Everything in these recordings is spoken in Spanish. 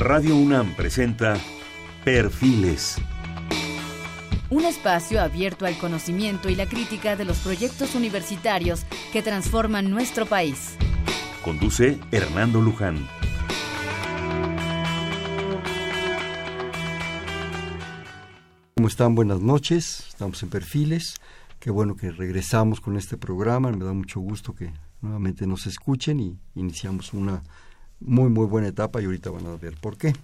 Radio UNAM presenta Perfiles. Un espacio abierto al conocimiento y la crítica de los proyectos universitarios que transforman nuestro país. Conduce Hernando Luján. ¿Cómo están? Buenas noches. Estamos en Perfiles. Qué bueno que regresamos con este programa. Me da mucho gusto que nuevamente nos escuchen y iniciamos una muy, muy buena etapa y ahorita van a ver por qué.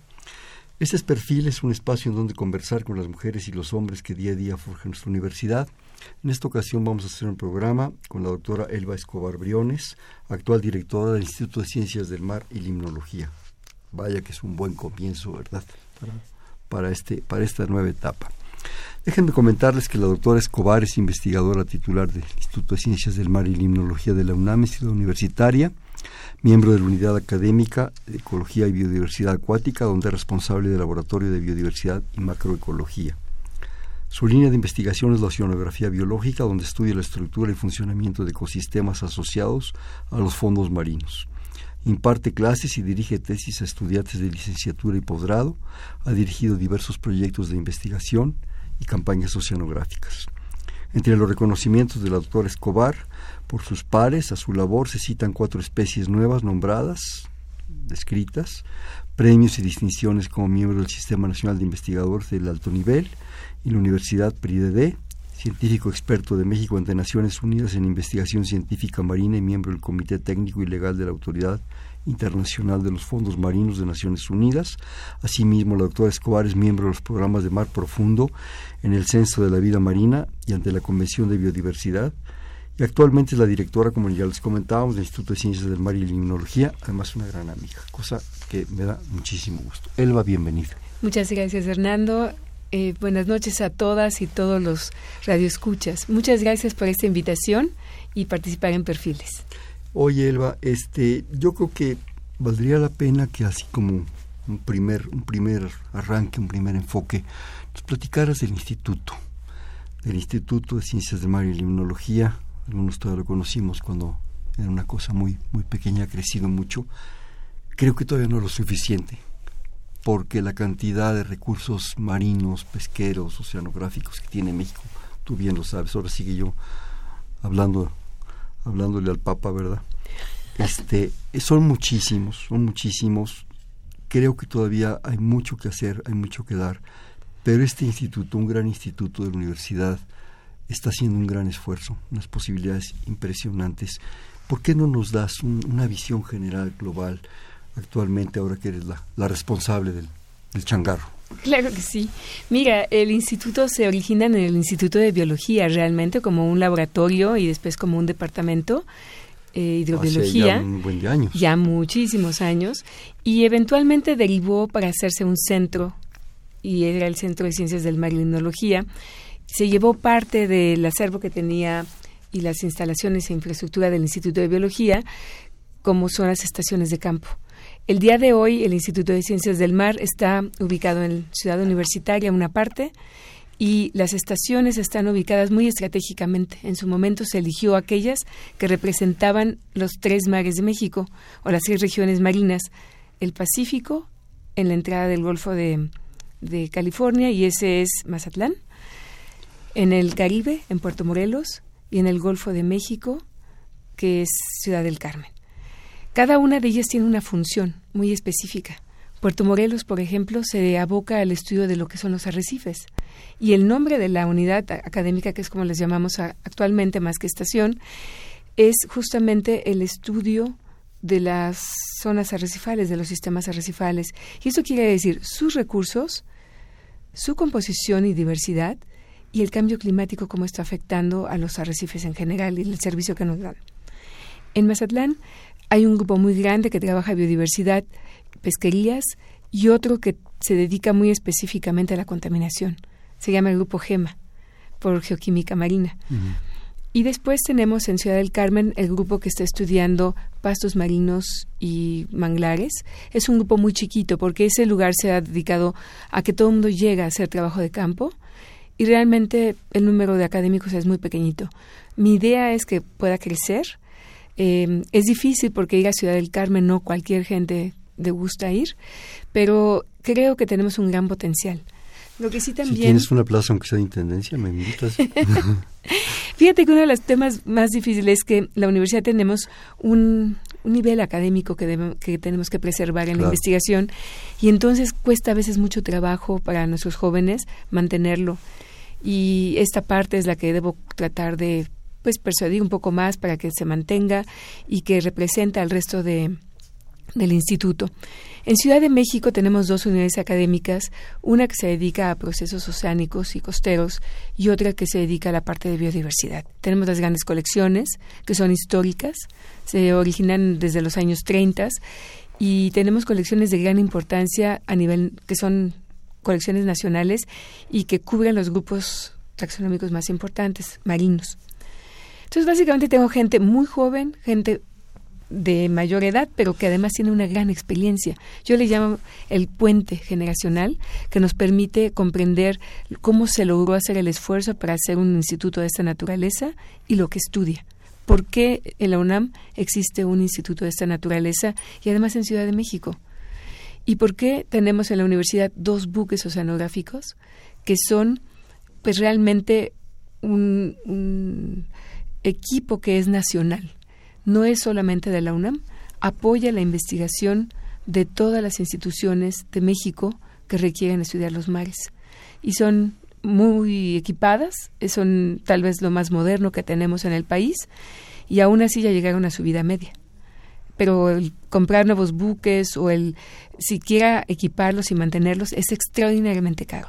Este es Perfil, es un espacio en donde conversar con las mujeres y los hombres que día a día forjan nuestra universidad. En esta ocasión vamos a hacer un programa con la doctora Elba Escobar Briones, actual directora del Instituto de Ciencias del Mar y Limnología. Vaya que es un buen comienzo, ¿verdad? Para, este, para esta nueva etapa. Déjenme comentarles que la doctora Escobar es investigadora titular del Instituto de Ciencias del Mar y Limnología de la UNAM, Ciudad Universitaria, miembro de la Unidad Académica de Ecología y Biodiversidad Acuática, donde es responsable del Laboratorio de Biodiversidad y Macroecología. Su línea de investigación es la oceanografía biológica, donde estudia la estructura y funcionamiento de ecosistemas asociados a los fondos marinos. Imparte clases y dirige tesis a estudiantes de licenciatura y posgrado. Ha dirigido diversos proyectos de investigación y campañas oceanográficas. Entre los reconocimientos de la doctora Escobar por sus pares, a su labor se citan cuatro especies nuevas nombradas, descritas, premios y distinciones como miembro del Sistema Nacional de Investigadores del Alto Nivel y la Universidad PRIDD, científico experto de México ante Naciones Unidas en Investigación Científica Marina y miembro del Comité Técnico y Legal de la Autoridad Internacional de los Fondos Marinos de Naciones Unidas. Asimismo, la doctora Escobar es miembro de los programas de Mar Profundo en el Censo de la Vida Marina y ante la Convención de Biodiversidad, y actualmente es la directora, como ya les comentábamos, del Instituto de Ciencias del Mar y Limnología, además una gran amiga, cosa que me da muchísimo gusto. Elba, bienvenida. Muchas gracias, Hernando. Eh, buenas noches a todas y todos los radioescuchas. Muchas gracias por esta invitación y participar en Perfiles. Oye, Elba, este, yo creo que valdría la pena que así como un primer, un primer arranque, un primer enfoque, nos platicaras del instituto, del Instituto de Ciencias del Mar y Limnología, algunos todavía lo conocimos cuando era una cosa muy, muy pequeña, ha crecido mucho. Creo que todavía no es lo suficiente, porque la cantidad de recursos marinos, pesqueros, oceanográficos que tiene México, tú bien lo sabes, ahora sigue yo hablando, hablándole al Papa, ¿verdad? Este, son muchísimos, son muchísimos. Creo que todavía hay mucho que hacer, hay mucho que dar, pero este instituto, un gran instituto de la universidad, está haciendo un gran esfuerzo, unas posibilidades impresionantes. ¿Por qué no nos das una visión general, global, actualmente, ahora que eres la, la responsable del, del changarro? Claro que sí. Mira, el instituto se origina en el Instituto de Biología realmente como un laboratorio y después como un departamento eh, hidrobiología. Hace ya un buen de años. Ya muchísimos años. Y eventualmente derivó para hacerse un centro, y era el Centro de Ciencias del Mar y Limnología, se llevó parte del acervo que tenía y las instalaciones e infraestructura del Instituto de Biología, como son las estaciones de campo. El día de hoy, el Instituto de Ciencias del Mar está ubicado en Ciudad Universitaria, una parte, y las estaciones están ubicadas muy estratégicamente. En su momento se eligió aquellas que representaban los tres mares de México, o las tres regiones marinas, el Pacífico, en la entrada del Golfo de, de California, y ese es Mazatlán, en el Caribe, en Puerto Morelos, y en el Golfo de México, que es Ciudad del Carmen. Cada una de ellas tiene una función muy específica. Puerto Morelos, por ejemplo, se aboca al estudio de lo que son los arrecifes. Y el nombre de la unidad académica, que es como les llamamos actualmente más que estación, es justamente el estudio de las zonas arrecifales, de los sistemas arrecifales. Y eso quiere decir sus recursos, su composición y diversidad, y el cambio climático cómo está afectando a los arrecifes en general y el servicio que nos dan. En Mazatlán hay un grupo muy grande que trabaja biodiversidad, pesquerías y otro que se dedica muy específicamente a la contaminación. Se llama el grupo GEMA, por geoquímica marina. Y después tenemos en Ciudad del Carmen el grupo que está estudiando pastos marinos y manglares. Es un grupo muy chiquito porque ese lugar se ha dedicado a que todo el mundo llegue a hacer trabajo de campo y realmente el número de académicos es muy pequeñito. Mi idea es que pueda crecer. Eh, es difícil porque ir a Ciudad del Carmen no cualquier gente de gusta ir, pero creo que tenemos un gran potencial. Lo que sí también... Si tienes una plaza, aunque sea de intendencia, me invitas. Fíjate que uno de los temas más difíciles es que la universidad tenemos un, nivel académico que, que tenemos que preservar en la investigación y entonces cuesta a veces mucho trabajo para nuestros jóvenes mantenerlo. Y esta parte es la que debo tratar de pues persuadir un poco más para que se mantenga y que represente al resto de, del instituto. En Ciudad de México tenemos dos unidades académicas, una que se dedica a procesos oceánicos y costeros y otra que se dedica a la parte de biodiversidad. Tenemos las grandes colecciones, que son históricas, se originan desde los años 30 y tenemos colecciones de gran importancia a nivel que son colecciones nacionales y que cubren los grupos taxonómicos más importantes, marinos. Entonces, básicamente tengo gente muy joven, gente de mayor edad, pero que además tiene una gran experiencia. Yo le llamo el puente generacional, que nos permite comprender cómo se logró hacer el esfuerzo para hacer un instituto de esta naturaleza y lo que estudia. ¿Por qué en la UNAM existe un instituto de esta naturaleza y además en Ciudad de México? ¿Y por qué tenemos en la universidad dos buques oceanográficos que son pues realmente un equipo que es nacional? no es solamente de la UNAM, apoya la investigación de todas las instituciones de México que requieren estudiar los mares. Y son muy equipadas, son tal vez lo más moderno que tenemos en el país, y aún así ya llegaron a su vida media. Pero el comprar nuevos buques o el siquiera equiparlos y mantenerlos es extraordinariamente caro.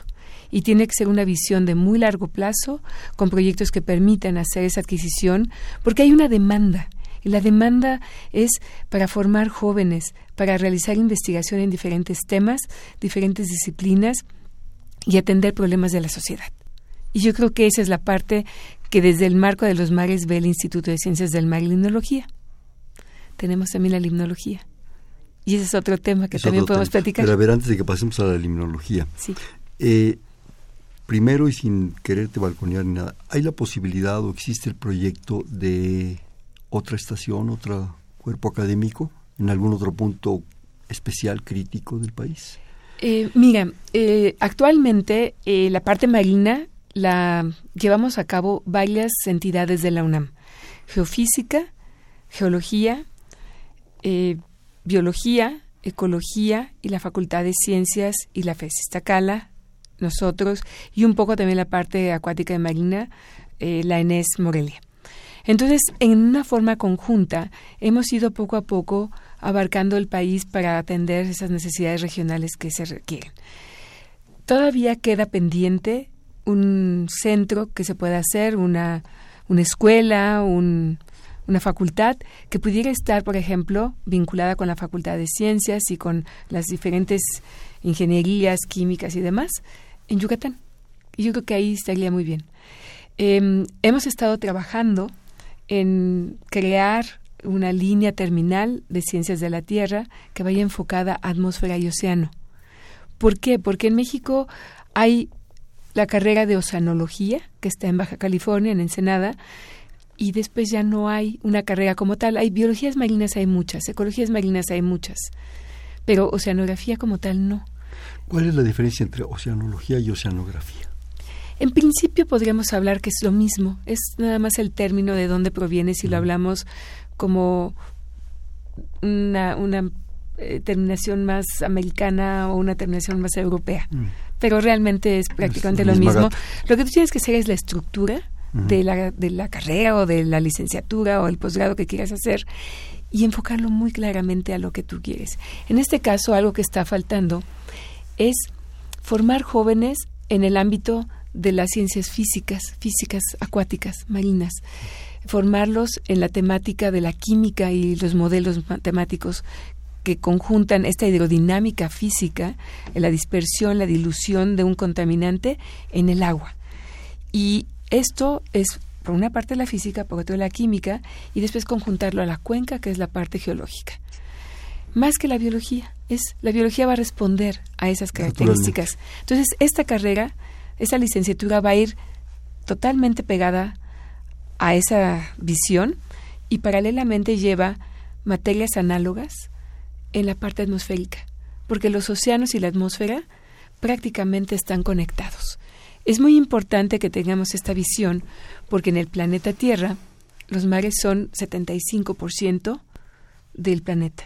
Y tiene que ser una visión de muy largo plazo, con proyectos que permitan hacer esa adquisición, porque hay una demanda la demanda es para formar jóvenes, para realizar investigación en diferentes temas, diferentes disciplinas y atender problemas de la sociedad. Y yo creo que esa es la parte que desde el marco de los mares ve el Instituto de Ciencias del Mar y Limnología. Tenemos también la limnología. Y ese es otro tema que también podemos platicar. Pero a ver, antes de que pasemos a la limnología. Sí. Eh, primero y sin quererte balconear ni nada, ¿hay la posibilidad o existe el proyecto de otra estación, otro cuerpo académico en algún otro punto especial crítico del país? Eh, mira, eh, actualmente eh, la parte marina la llevamos a cabo varias entidades de la UNAM. Geofísica, geología, biología, ecología y la Facultad de Ciencias y la FES nosotros, y un poco también la parte acuática de marina, la ENES Morelia. Entonces, en una forma conjunta, hemos ido poco a poco abarcando el país para atender esas necesidades regionales que se requieren. Todavía queda pendiente un centro que se pueda hacer, una, una escuela, un, una facultad que pudiera estar, por ejemplo, vinculada con la Facultad de Ciencias y con las diferentes ingenierías, químicas y demás, en Yucatán. Y yo creo que ahí estaría muy bien. Em, hemos estado trabajando en crear una línea terminal de ciencias de la Tierra que vaya enfocada a atmósfera y océano. ¿Por qué? Porque en México hay la carrera de oceanología, que está en Baja California, en Ensenada, y después ya no hay una carrera como tal. Hay biologías marinas, hay muchas, ecologías marinas, hay muchas, pero oceanografía como tal no. ¿Cuál es la diferencia entre oceanología y oceanografía? En principio podríamos hablar que es lo mismo, es nada más el término de dónde proviene si lo hablamos como una, una eh, terminación más americana o una terminación más europea. Mm. Pero realmente es prácticamente lo mismo. Lo que tú tienes que hacer es la estructura de, la, de la carrera o de la licenciatura o el posgrado que quieras hacer y enfocarlo muy claramente a lo que tú quieres. En este caso, algo que está faltando es formar jóvenes en el ámbito de las ciencias físicas, físicas acuáticas, marinas, formarlos en la temática de la química y los modelos matemáticos que conjuntan esta hidrodinámica física, la dispersión, la dilución de un contaminante en el agua. Y esto es por una parte la física, por otra la química, y después conjuntarlo a la cuenca, que es la parte geológica. Más que la biología, es la biología va a responder a esas características. Entonces, esta carrera esa licenciatura va a ir totalmente pegada a esa visión y paralelamente lleva materias análogas en la parte atmosférica, porque los océanos y la atmósfera prácticamente están conectados. Es muy importante que tengamos esta visión porque en el planeta Tierra los mares son 75% del planeta.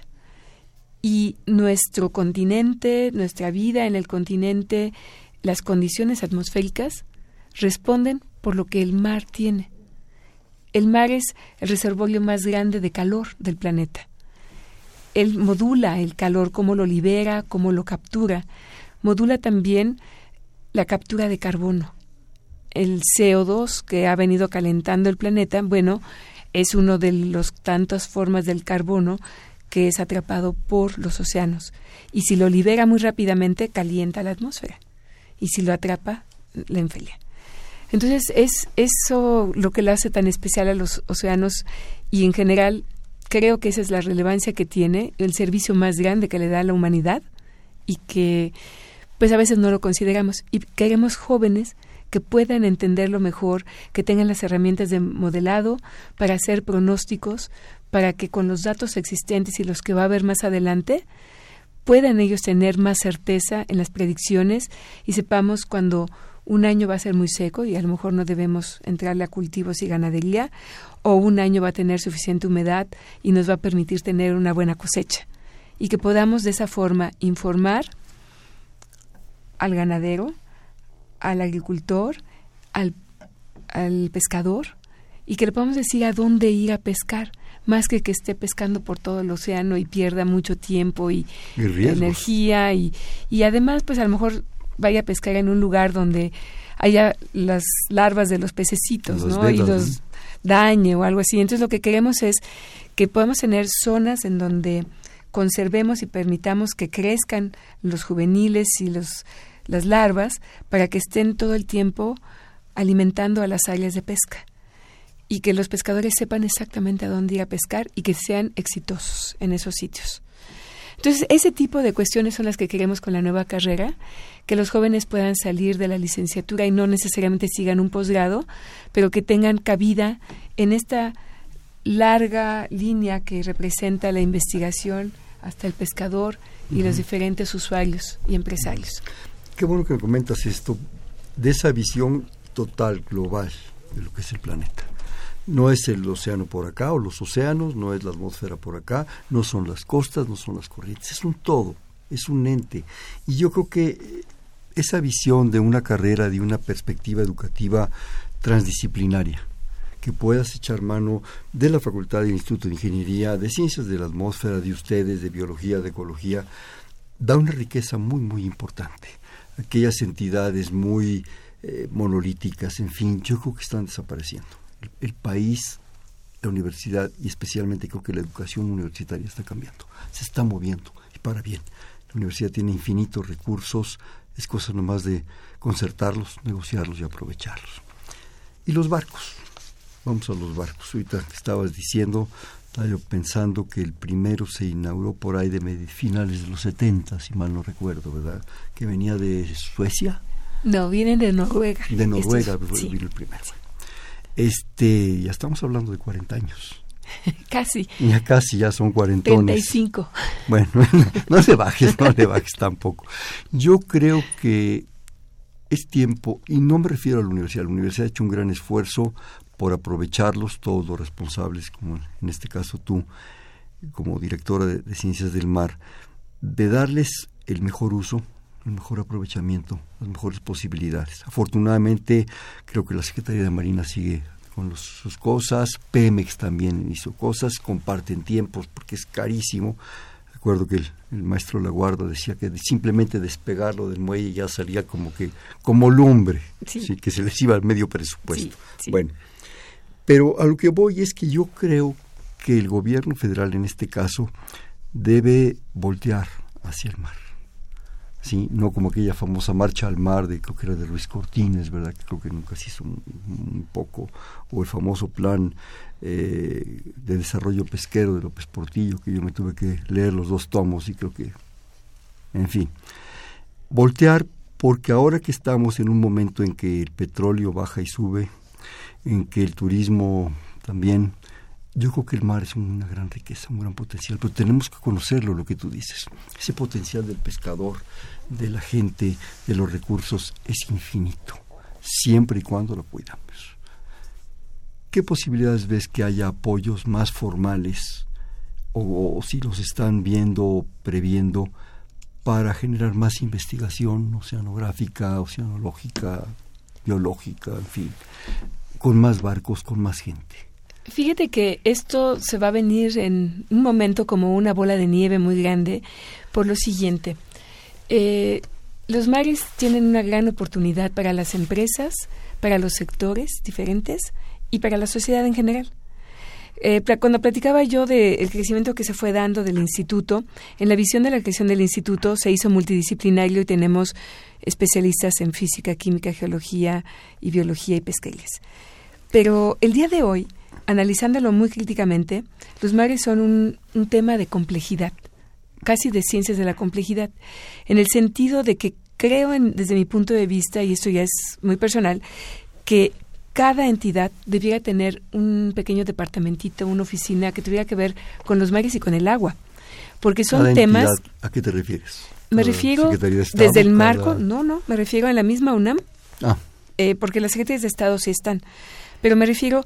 Y nuestro continente, nuestra vida en el continente, las condiciones atmosféricas responden por lo que el mar tiene. El mar es el reservorio más grande de calor del planeta. Él modula el calor, cómo lo libera, cómo lo captura. Modula también la captura de carbono. El CO2 que ha venido calentando el planeta, bueno, es uno de las tantas formas del carbono que es atrapado por los océanos. Y si lo libera muy rápidamente, calienta la atmósfera. Y si lo atrapa, la enfría. Entonces es eso lo que le hace tan especial a los océanos y en general creo que esa es la relevancia que tiene, el servicio más grande que le da a la humanidad y que pues a veces no lo consideramos y queremos jóvenes que puedan entenderlo mejor, que tengan las herramientas de modelado para hacer pronósticos, para que con los datos existentes y los que va a haber más adelante puedan ellos tener más certeza en las predicciones y sepamos cuando un año va a ser muy seco y a lo mejor no debemos entrarle a cultivos y ganadería, o un año va a tener suficiente humedad y nos va a permitir tener una buena cosecha. Y que podamos de esa forma informar al ganadero, al agricultor, al, al pescador, y que le podamos decir a dónde ir a pescar, más que que esté pescando por todo el océano y pierda mucho tiempo y, energía y, y además pues a lo mejor vaya a pescar en un lugar donde haya las larvas de los pececitos, ¿no? y los dañe o algo así. Entonces lo que queremos es que podamos tener zonas en donde conservemos y permitamos que crezcan los juveniles y los las larvas para que estén todo el tiempo alimentando a las áreas de pesca y que los pescadores sepan exactamente a dónde ir a pescar y que sean exitosos en esos sitios. Entonces, ese tipo de cuestiones son las que queremos con la nueva carrera, que los jóvenes puedan salir de la licenciatura y no necesariamente sigan un posgrado, pero que tengan cabida en esta larga línea que representa la investigación hasta el pescador y los diferentes usuarios y empresarios qué bueno que me comentas esto, de esa visión total, global, de lo que es el planeta. No es el océano por acá o los océanos, no es la atmósfera por acá, no son las costas, no son las corrientes, es un todo, es un ente. Y yo creo que esa visión de una carrera, de una perspectiva educativa transdisciplinaria, que puedas echar mano de la Facultad del Instituto de Ingeniería, de Ciencias de la Atmósfera, de ustedes, de Biología, de Ecología, da una riqueza muy, muy importante aquellas entidades muy eh, monolíticas, en fin, yo creo que están desapareciendo. El, país, la universidad y especialmente creo que la educación universitaria está cambiando, se está moviendo y para bien. La universidad tiene infinitos recursos, es cosa nomás de concertarlos, negociarlos y aprovecharlos. Y los barcos, vamos a los barcos. Ahorita estabas diciendo, estaba yo pensando que el primero se inauguró por ahí de finales de los 70, si mal no recuerdo, ¿verdad? Que venía de Suecia. No, vienen de Noruega. De Noruega vino el primero. Este, ya estamos hablando de 40 años. casi. Ya casi, ya son cuarentones. 35. Bueno, no le bajes, no le bajes tampoco. Yo creo que es tiempo, y no me refiero a la universidad, la universidad ha hecho un gran esfuerzo por aprovecharlos todos los responsables, como en este caso tú, como directora de, Ciencias del Mar, de darles el mejor uso, el mejor aprovechamiento, las mejores posibilidades. Afortunadamente, creo que la Secretaría de Marina sigue con sus cosas, Pemex también hizo cosas, comparten tiempos porque es carísimo. Recuerdo que el, maestro La Guarda decía que simplemente despegarlo del muelle ya salía como que como lumbre, sí. que se les iba al medio presupuesto. bueno, pero a lo que voy es que yo creo que el gobierno federal en este caso debe voltear hacia el mar. ¿sí? No como aquella famosa marcha al mar de creo que era de Luis Cortines, ¿verdad? Que creo que nunca se hizo un, poco, o el famoso plan eh, de desarrollo pesquero de López Portillo, que yo me tuve que leer los dos tomos y creo que, en fin, voltear porque ahora que estamos en un momento en que el petróleo baja y sube, en que el turismo también Yo creo que el mar es una gran riqueza, un gran potencial, pero tenemos que conocerlo, lo que tú dices. Ese potencial del pescador, de la gente, de los recursos, es infinito, siempre y cuando lo cuidamos. ¿Qué posibilidades ves que haya apoyos más formales o, si los están viendo, previendo, para generar más investigación oceanográfica, oceanológica, biológica, en fin, con más barcos, con más gente? Fíjate que esto se va a venir en un momento como una bola de nieve muy grande por lo siguiente. Eh, los mares tienen una gran oportunidad para las empresas, para los sectores diferentes y para la sociedad en general. Eh, cuando platicaba yo del crecimiento que se fue dando del instituto, en la visión de la creación del instituto se hizo multidisciplinario y tenemos especialistas en física, química, geología y biología y pesquerías. Pero el día de hoy, analizándolo muy críticamente, los mares son un, un tema de complejidad, casi de ciencias de la complejidad, en el sentido de que creo, en, desde mi punto de vista, y esto ya es muy personal, que cada entidad debiera tener un pequeño departamentito, una oficina que tuviera que ver con los mares y con el agua. Porque son temas... ¿A qué te refieres? Me refiero desde el marco, no, no, me refiero a la misma UNAM, ah. eh, porque las secretarías de Estado sí están, pero me refiero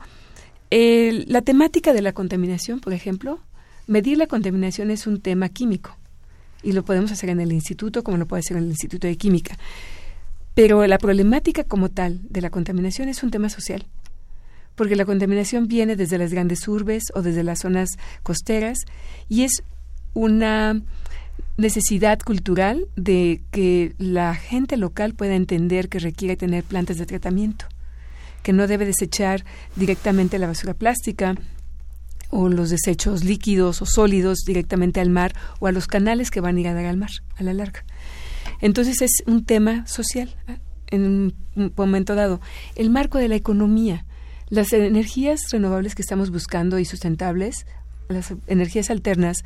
eh, la temática de la contaminación, por ejemplo, medir la contaminación es un tema químico y lo podemos hacer en el instituto como lo puede hacer en el Instituto de Química. Pero la problemática como tal de la contaminación es un tema social, porque la contaminación viene desde las grandes urbes o desde las zonas costeras y es una necesidad cultural de que la gente local pueda entender que requiere tener plantas de tratamiento, que no debe desechar directamente la basura plástica o los desechos líquidos o sólidos directamente al mar o a los canales que van a ir a dar al mar a la larga. Entonces es un tema social ¿eh? en un momento dado. El marco de la economía, las energías renovables que estamos buscando y sustentables, las energías alternas,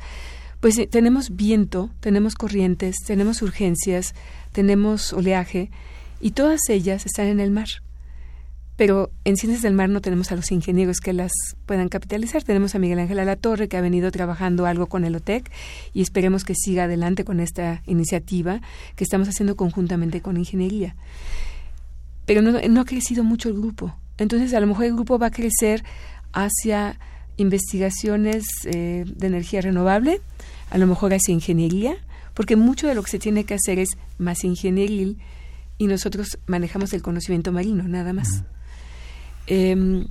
pues eh, tenemos viento, tenemos corrientes, tenemos urgencias, tenemos oleaje y todas ellas están en el mar pero en Ciencias del Mar no tenemos a los ingenieros que las puedan capitalizar. Tenemos a Miguel Ángel Torre que ha venido trabajando algo con el OTEC y esperemos que siga adelante con esta iniciativa que estamos haciendo conjuntamente con Ingeniería. Pero no, ha crecido mucho el grupo. Entonces, a lo mejor el grupo va a crecer hacia investigaciones eh, de energía renovable, a lo mejor hacia ingeniería, porque mucho de lo que se tiene que hacer es más ingenieril y nosotros manejamos el conocimiento marino, nada más. Em,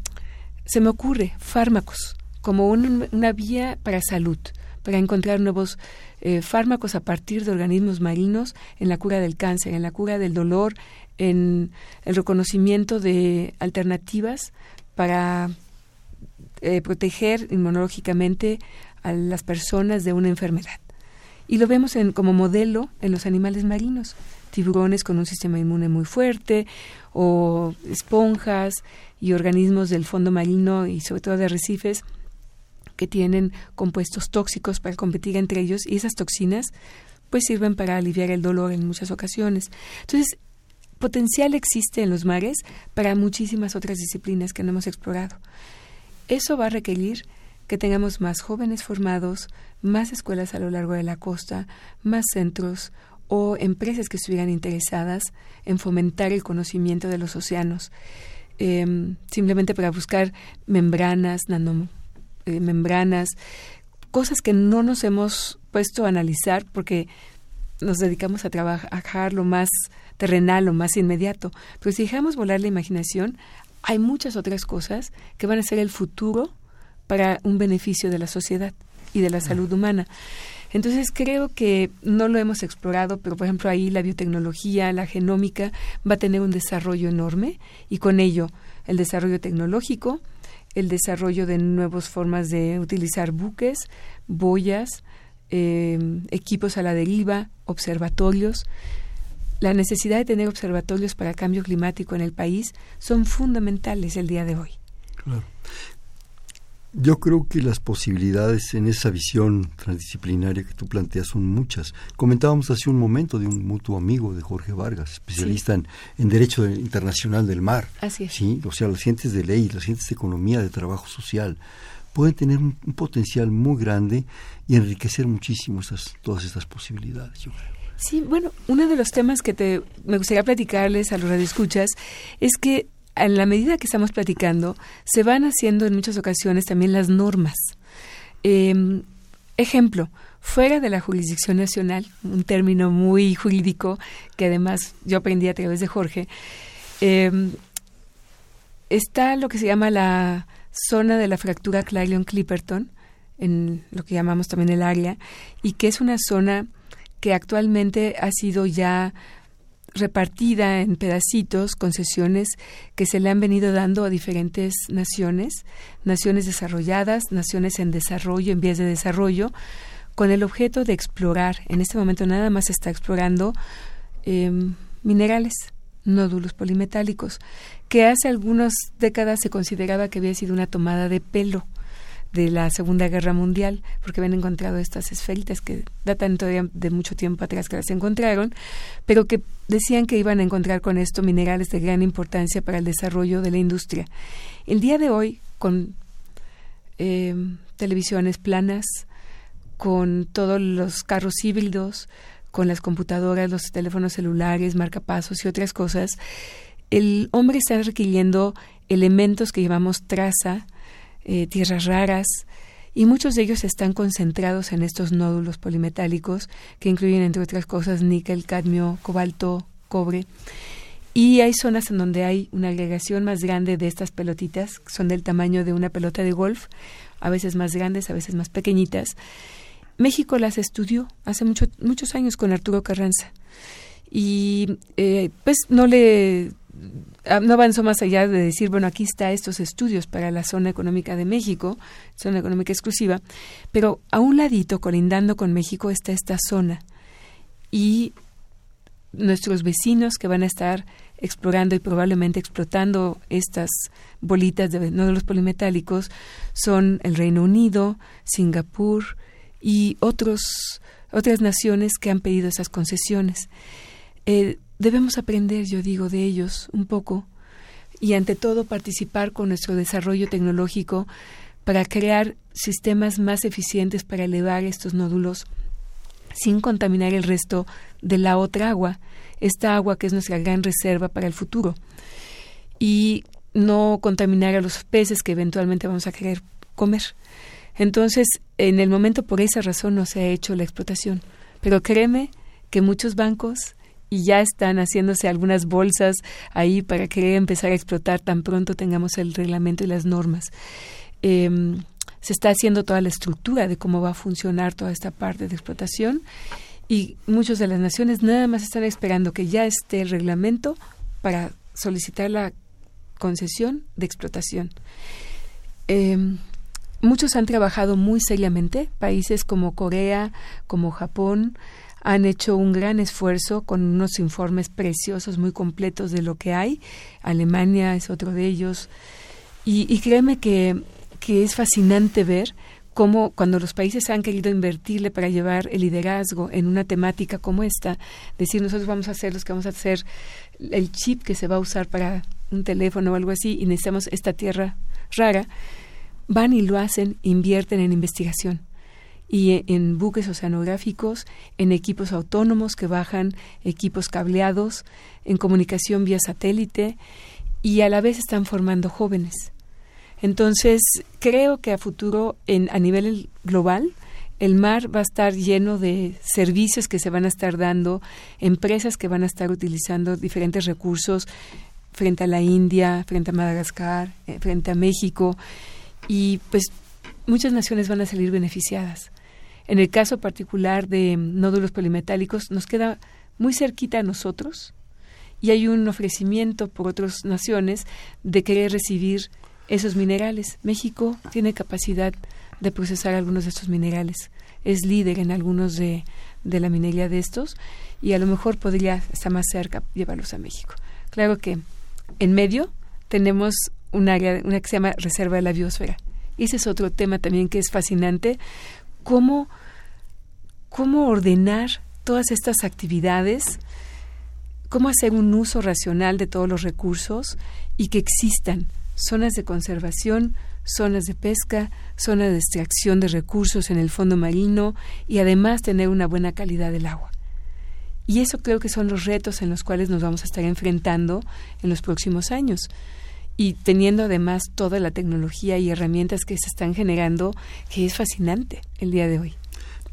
se me ocurre fármacos como una vía para salud, para encontrar nuevos eh, fármacos a partir de organismos marinos en la cura del cáncer, en la cura del dolor, en el reconocimiento de alternativas para eh, proteger inmunológicamente a las personas de una enfermedad. Y lo vemos en, como modelo en los animales marinos, tiburones con un sistema inmune muy fuerte o esponjas y organismos del fondo marino y sobre todo de arrecifes que tienen compuestos tóxicos para competir entre ellos y esas toxinas pues sirven para aliviar el dolor en muchas ocasiones. Entonces, potencial existe en los mares para muchísimas otras disciplinas que no hemos explorado. Eso va a requerir que tengamos más jóvenes formados, más escuelas a lo largo de la costa, más centros o empresas que estuvieran interesadas en fomentar el conocimiento de los océanos. Em, simplemente para buscar membranas, nanomembranas, eh, cosas que no nos hemos puesto a analizar porque nos dedicamos a trabajar lo más terrenal, lo más inmediato. Pero si dejamos volar la imaginación, hay muchas otras cosas que van a ser el futuro para un beneficio de la sociedad y de la salud humana. Entonces creo que no lo hemos explorado, pero por ejemplo ahí la biotecnología, la genómica va a tener un desarrollo enorme y con ello el desarrollo tecnológico, el desarrollo de nuevas formas de utilizar buques, boyas, em, equipos a la deriva, observatorios. La necesidad de tener observatorios para cambio climático en el país son fundamentales el día de hoy. Claro. Yo creo que las posibilidades en esa visión transdisciplinaria que tú planteas son muchas. Comentábamos hace un momento de un mutuo amigo de Jorge Vargas, especialista en, Derecho Internacional del Mar. Así es. ¿sí? O sea, las ciencias de ley, las ciencias de economía, de trabajo social. pueden tener un, potencial muy grande y enriquecer muchísimo estas, todas estas posibilidades, yo creo. Sí, bueno, uno de los temas que te, me gustaría platicarles a los radioescuchas es que en la medida que estamos platicando, se van haciendo en muchas ocasiones también las normas. Em, ejemplo, fuera de la jurisdicción nacional, un término muy jurídico que además yo aprendí a través de Jorge, em, está lo que se llama la zona de la fractura Clarion-Clipperton, en lo que llamamos también el área, y que es una zona que actualmente ha sido ya repartida en pedacitos, concesiones que se le han venido dando a diferentes naciones, naciones desarrolladas, naciones en desarrollo, en vías de desarrollo, con el objeto de explorar. En este momento nada más está explorando em, minerales, nódulos polimetálicos, que hace algunas décadas se consideraba que había sido una tomada de pelo de la Segunda Guerra Mundial, porque habían encontrado estas esferitas que datan todavía de mucho tiempo atrás que las encontraron, pero que decían que iban a encontrar con esto minerales de gran importancia para el desarrollo de la industria. El día de hoy, con eh, televisiones planas, con todos los carros híbridos, con las computadoras, los teléfonos celulares, marcapasos y otras cosas, el hombre está requiriendo elementos que llamamos traza, eh, tierras raras, y muchos de ellos están concentrados en estos nódulos polimetálicos que incluyen, entre otras cosas, níquel, cadmio, cobalto, cobre. Y hay zonas en donde hay una agregación más grande de estas pelotitas, que son del tamaño de una pelota de golf, a veces más grandes, a veces más pequeñitas. México las estudió hace mucho, muchos años con Arturo Carranza y eh, pues no le no avanzó más allá de decir, bueno, aquí está estos estudios para la zona económica de México, zona económica exclusiva, pero a un ladito, colindando con México, está esta zona. Y nuestros vecinos que van a estar explorando y probablemente explotando estas bolitas de nódulos polimetálicos son el Reino Unido, Singapur y otros, otras naciones que han pedido esas concesiones. Eh, debemos aprender, yo digo, de ellos un poco y ante todo participar con nuestro desarrollo tecnológico para crear sistemas más eficientes para elevar estos nódulos sin contaminar el resto de la otra agua, esta agua que es nuestra gran reserva para el futuro, y no contaminar a los peces que eventualmente vamos a querer comer. Entonces, en el momento por esa razón no se ha hecho la explotación. Pero créeme que muchos bancos y ya están haciéndose algunas bolsas ahí para querer empezar a explotar tan pronto tengamos el reglamento y las normas. Em, se está haciendo toda la estructura de cómo va a funcionar toda esta parte de explotación y muchas de las naciones nada más están esperando que ya esté el reglamento para solicitar la concesión de explotación. Em, muchos han trabajado muy seriamente, países como Corea, como Japón, han hecho un gran esfuerzo con unos informes preciosos, muy completos de lo que hay. Alemania es otro de ellos. Y, créeme que, que es fascinante ver cómo cuando los países han querido invertirle para llevar el liderazgo en una temática como esta, decir nosotros vamos a hacer los que vamos a hacer el chip que se va a usar para un teléfono o algo así y necesitamos esta tierra rara, van y lo hacen, invierten en investigación y en buques oceanográficos, en equipos autónomos que bajan, equipos cableados, en comunicación vía satélite y a la vez están formando jóvenes. Entonces, creo que a futuro, en, a nivel global, el mar va a estar lleno de servicios que se van a estar dando, empresas que van a estar utilizando diferentes recursos frente a la India, frente a Madagascar, eh, frente a México, y pues muchas naciones van a salir beneficiadas. En el caso particular de nódulos polimetálicos, nos queda muy cerquita a nosotros y hay un ofrecimiento por otras naciones de querer recibir esos minerales. México tiene capacidad de procesar algunos de estos minerales. Es líder en algunos de, de la minería de estos y a lo mejor podría estar más cerca llevarlos a México. Claro que en medio tenemos un área una que se llama Reserva de la Biosfera. Y ese es otro tema también que es fascinante cómo, cómo ordenar todas estas actividades, cómo hacer un uso racional de todos los recursos y que existan zonas de conservación zonas de pesca, zonas de extracción de recursos en el fondo marino y además tener una buena calidad del agua. Y eso creo que son los retos en los cuales nos vamos a estar enfrentando en los próximos años. Y teniendo además toda la tecnología y herramientas que se están generando, que es fascinante el día de hoy.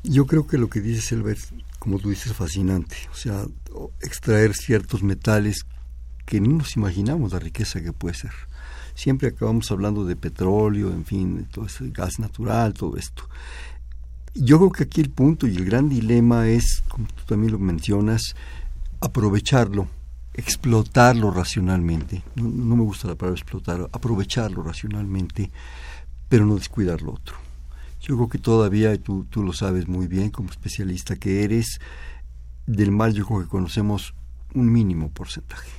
Yo creo que lo que dices, Elber, como tú dices, es fascinante. O sea, extraer ciertos metales que no nos imaginamos la riqueza que puede ser siempre acabamos hablando de petróleo, en fin, todo ese gas natural, todo esto. Yo creo que aquí el punto y el gran dilema es, como tú también lo mencionas, aprovecharlo, explotarlo racionalmente. No, me gusta la palabra explotar, aprovecharlo racionalmente, pero no descuidar lo otro. Yo creo que todavía, tú, tú lo sabes muy bien como especialista que eres, del mal yo creo que conocemos un mínimo porcentaje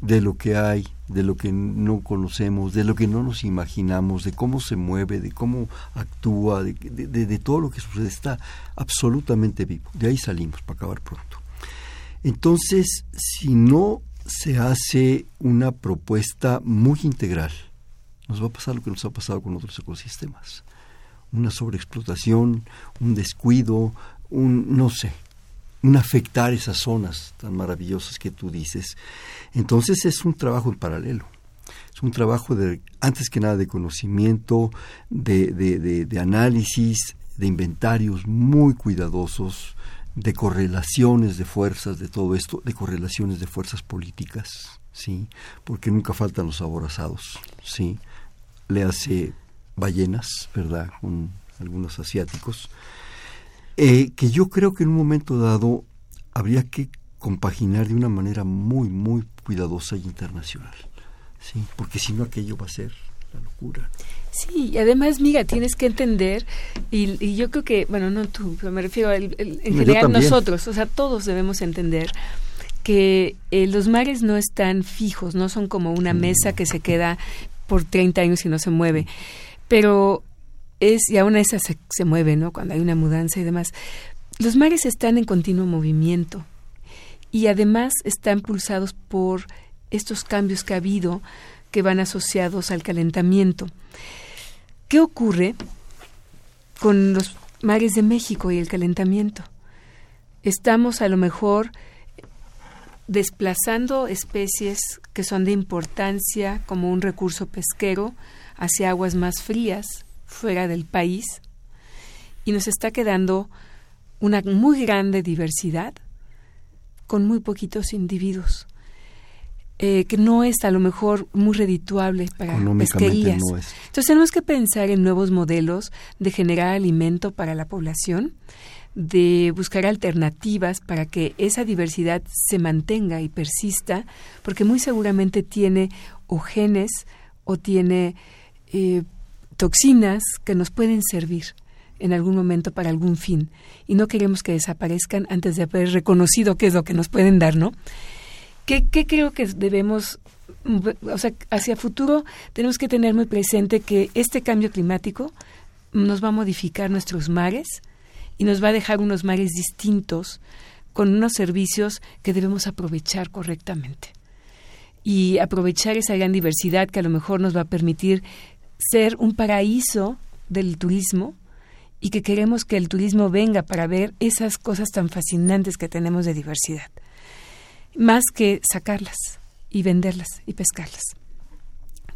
de lo que hay, de lo que no conocemos, de lo que no nos imaginamos, de cómo se mueve, de cómo actúa, de, de, todo lo que sucede, está absolutamente vivo. De ahí salimos para acabar pronto. Entonces, si no se hace una propuesta muy integral, nos va a pasar lo que nos ha pasado con otros ecosistemas. Una sobreexplotación, un descuido, un no sé, un afectar esas zonas tan maravillosas que tú dices. Entonces es un trabajo en paralelo. Es un trabajo de, antes que nada, de conocimiento, de, de, de, análisis, de inventarios muy cuidadosos, de correlaciones de fuerzas, de todo esto, de correlaciones de fuerzas políticas, ¿sí? Porque nunca faltan los aborazados, ¿sí? Le hace ballenas, ¿verdad? Con algunos asiáticos eh, que yo creo que en un momento dado habría que compaginar de una manera muy, muy cuidadosa y internacional, ¿sí? porque si no aquello va a ser la locura. Sí, y además, mira, tienes que entender, y, yo creo que, bueno, no tú, pero me refiero en general nosotros, o sea, todos debemos entender que eh, los mares no están fijos, no son como una mm. mesa que se queda por 30 años y no se mueve, pero es, y aún esa se, se mueve, ¿no? Cuando hay una mudanza y demás. Los mares están en continuo movimiento y además están pulsados por estos cambios que ha habido que van asociados al calentamiento. ¿Qué ocurre con los mares de México y el calentamiento? Estamos a lo mejor desplazando especies que son de importancia como un recurso pesquero hacia aguas más frías fuera del país y nos está quedando una muy grande diversidad con muy poquitos individuos. Eh, que no es a lo mejor muy redituable para pesquerías. Entonces tenemos que pensar en nuevos modelos de generar alimento para la población, de buscar alternativas para que esa diversidad se mantenga y persista, porque muy seguramente tiene o genes o tiene eh, toxinas que nos pueden servir en algún momento para algún fin y no queremos que desaparezcan antes de haber reconocido qué es lo que nos pueden dar, ¿no? ¿Qué, qué creo que debemos, o sea, hacia futuro tenemos que tener muy presente que este cambio climático nos va a modificar nuestros mares y nos va a dejar unos mares distintos con unos servicios que debemos aprovechar correctamente y aprovechar esa gran diversidad que a lo mejor nos va a permitir ser un paraíso del turismo y que queremos que el turismo venga para ver esas cosas tan fascinantes que tenemos de diversidad, más que sacarlas y venderlas y pescarlas.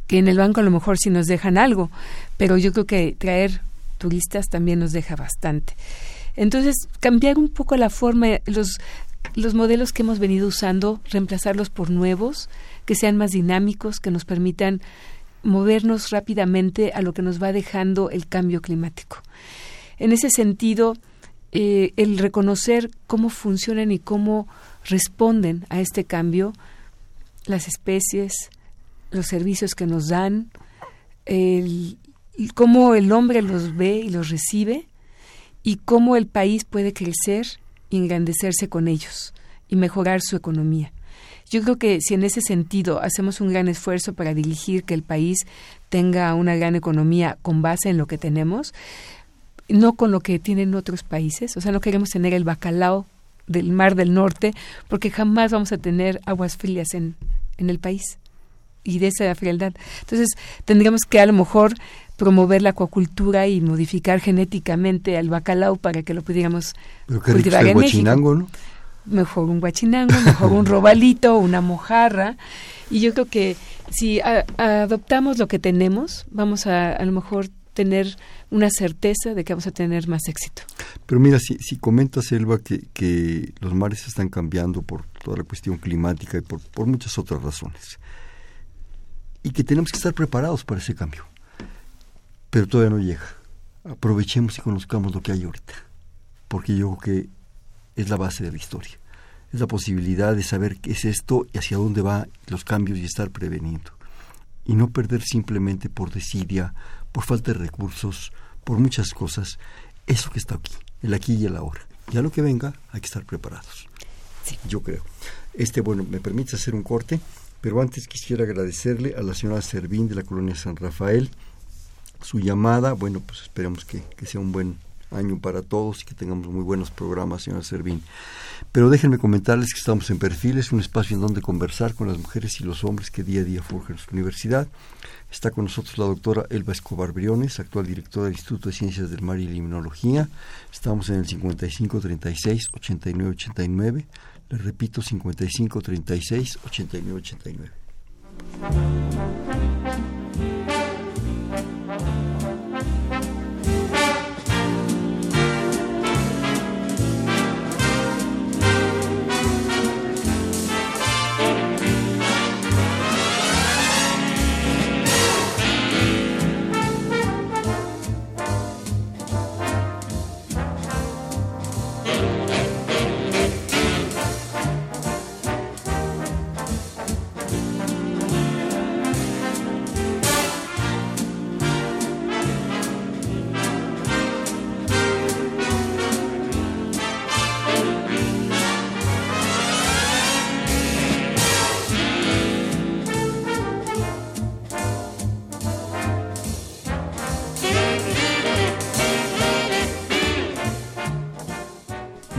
Que en el banco a lo mejor sí nos dejan algo, pero yo creo que traer turistas también nos deja bastante. Entonces, cambiar un poco la forma, los, los modelos que hemos venido usando, reemplazarlos por nuevos, que sean más dinámicos, que nos permitan movernos rápidamente a lo que nos va dejando el cambio climático. En ese sentido, eh, el reconocer cómo funcionan y cómo responden a este cambio las especies, los servicios que nos dan, cómo el hombre los ve y los recibe y cómo el país puede crecer y engrandecerse con ellos y mejorar su economía. Yo creo que si en ese sentido hacemos un gran esfuerzo para dirigir que el país tenga una gran economía con base en lo que tenemos, no con lo que tienen otros países, o sea, no queremos tener el bacalao del Mar del Norte, porque jamás vamos a tener aguas frías en, en el país. y de esa frialdad. Entonces, tendríamos que a lo mejor promover la acuacultura y modificar genéticamente al bacalao para que lo pudiéramos cultivar en México. ¿no? Mejor un guachinango, mejor un robalito, una mojarra. Y yo creo que si adoptamos lo que tenemos, vamos a a lo mejor tener una certeza de que vamos a tener más éxito. Pero mira, si, si comentas, Elba, que, que los mares están cambiando por toda la cuestión climática y por, por muchas otras razones, y que tenemos que estar preparados para ese cambio, pero todavía no llega. Aprovechemos y conozcamos lo que hay ahorita, porque yo creo que es la base de la historia. Es la posibilidad de saber qué es esto y hacia dónde va los cambios y estar preveniendo. Y no perder simplemente por desidia, por falta de recursos, por muchas cosas, eso que está aquí, el aquí y el ahora. Ya lo que venga, hay que estar preparados. Sí. Yo creo. Este, bueno, me permite hacer un corte, pero antes quisiera agradecerle a la señora Servín de la colonia San Rafael su llamada. Bueno, pues esperemos que, que sea un buen año para todos y que tengamos muy buenos programas, señora Servín. Pero déjenme comentarles que estamos en Perfiles, un espacio en donde conversar con las mujeres y los hombres que día a día forjan nuestra universidad. Está con nosotros la doctora Elba Escobar Briones, actual directora del Instituto de Ciencias del Mar y Limnología. Estamos en el 5536-8989. Les repito, 5536-8989.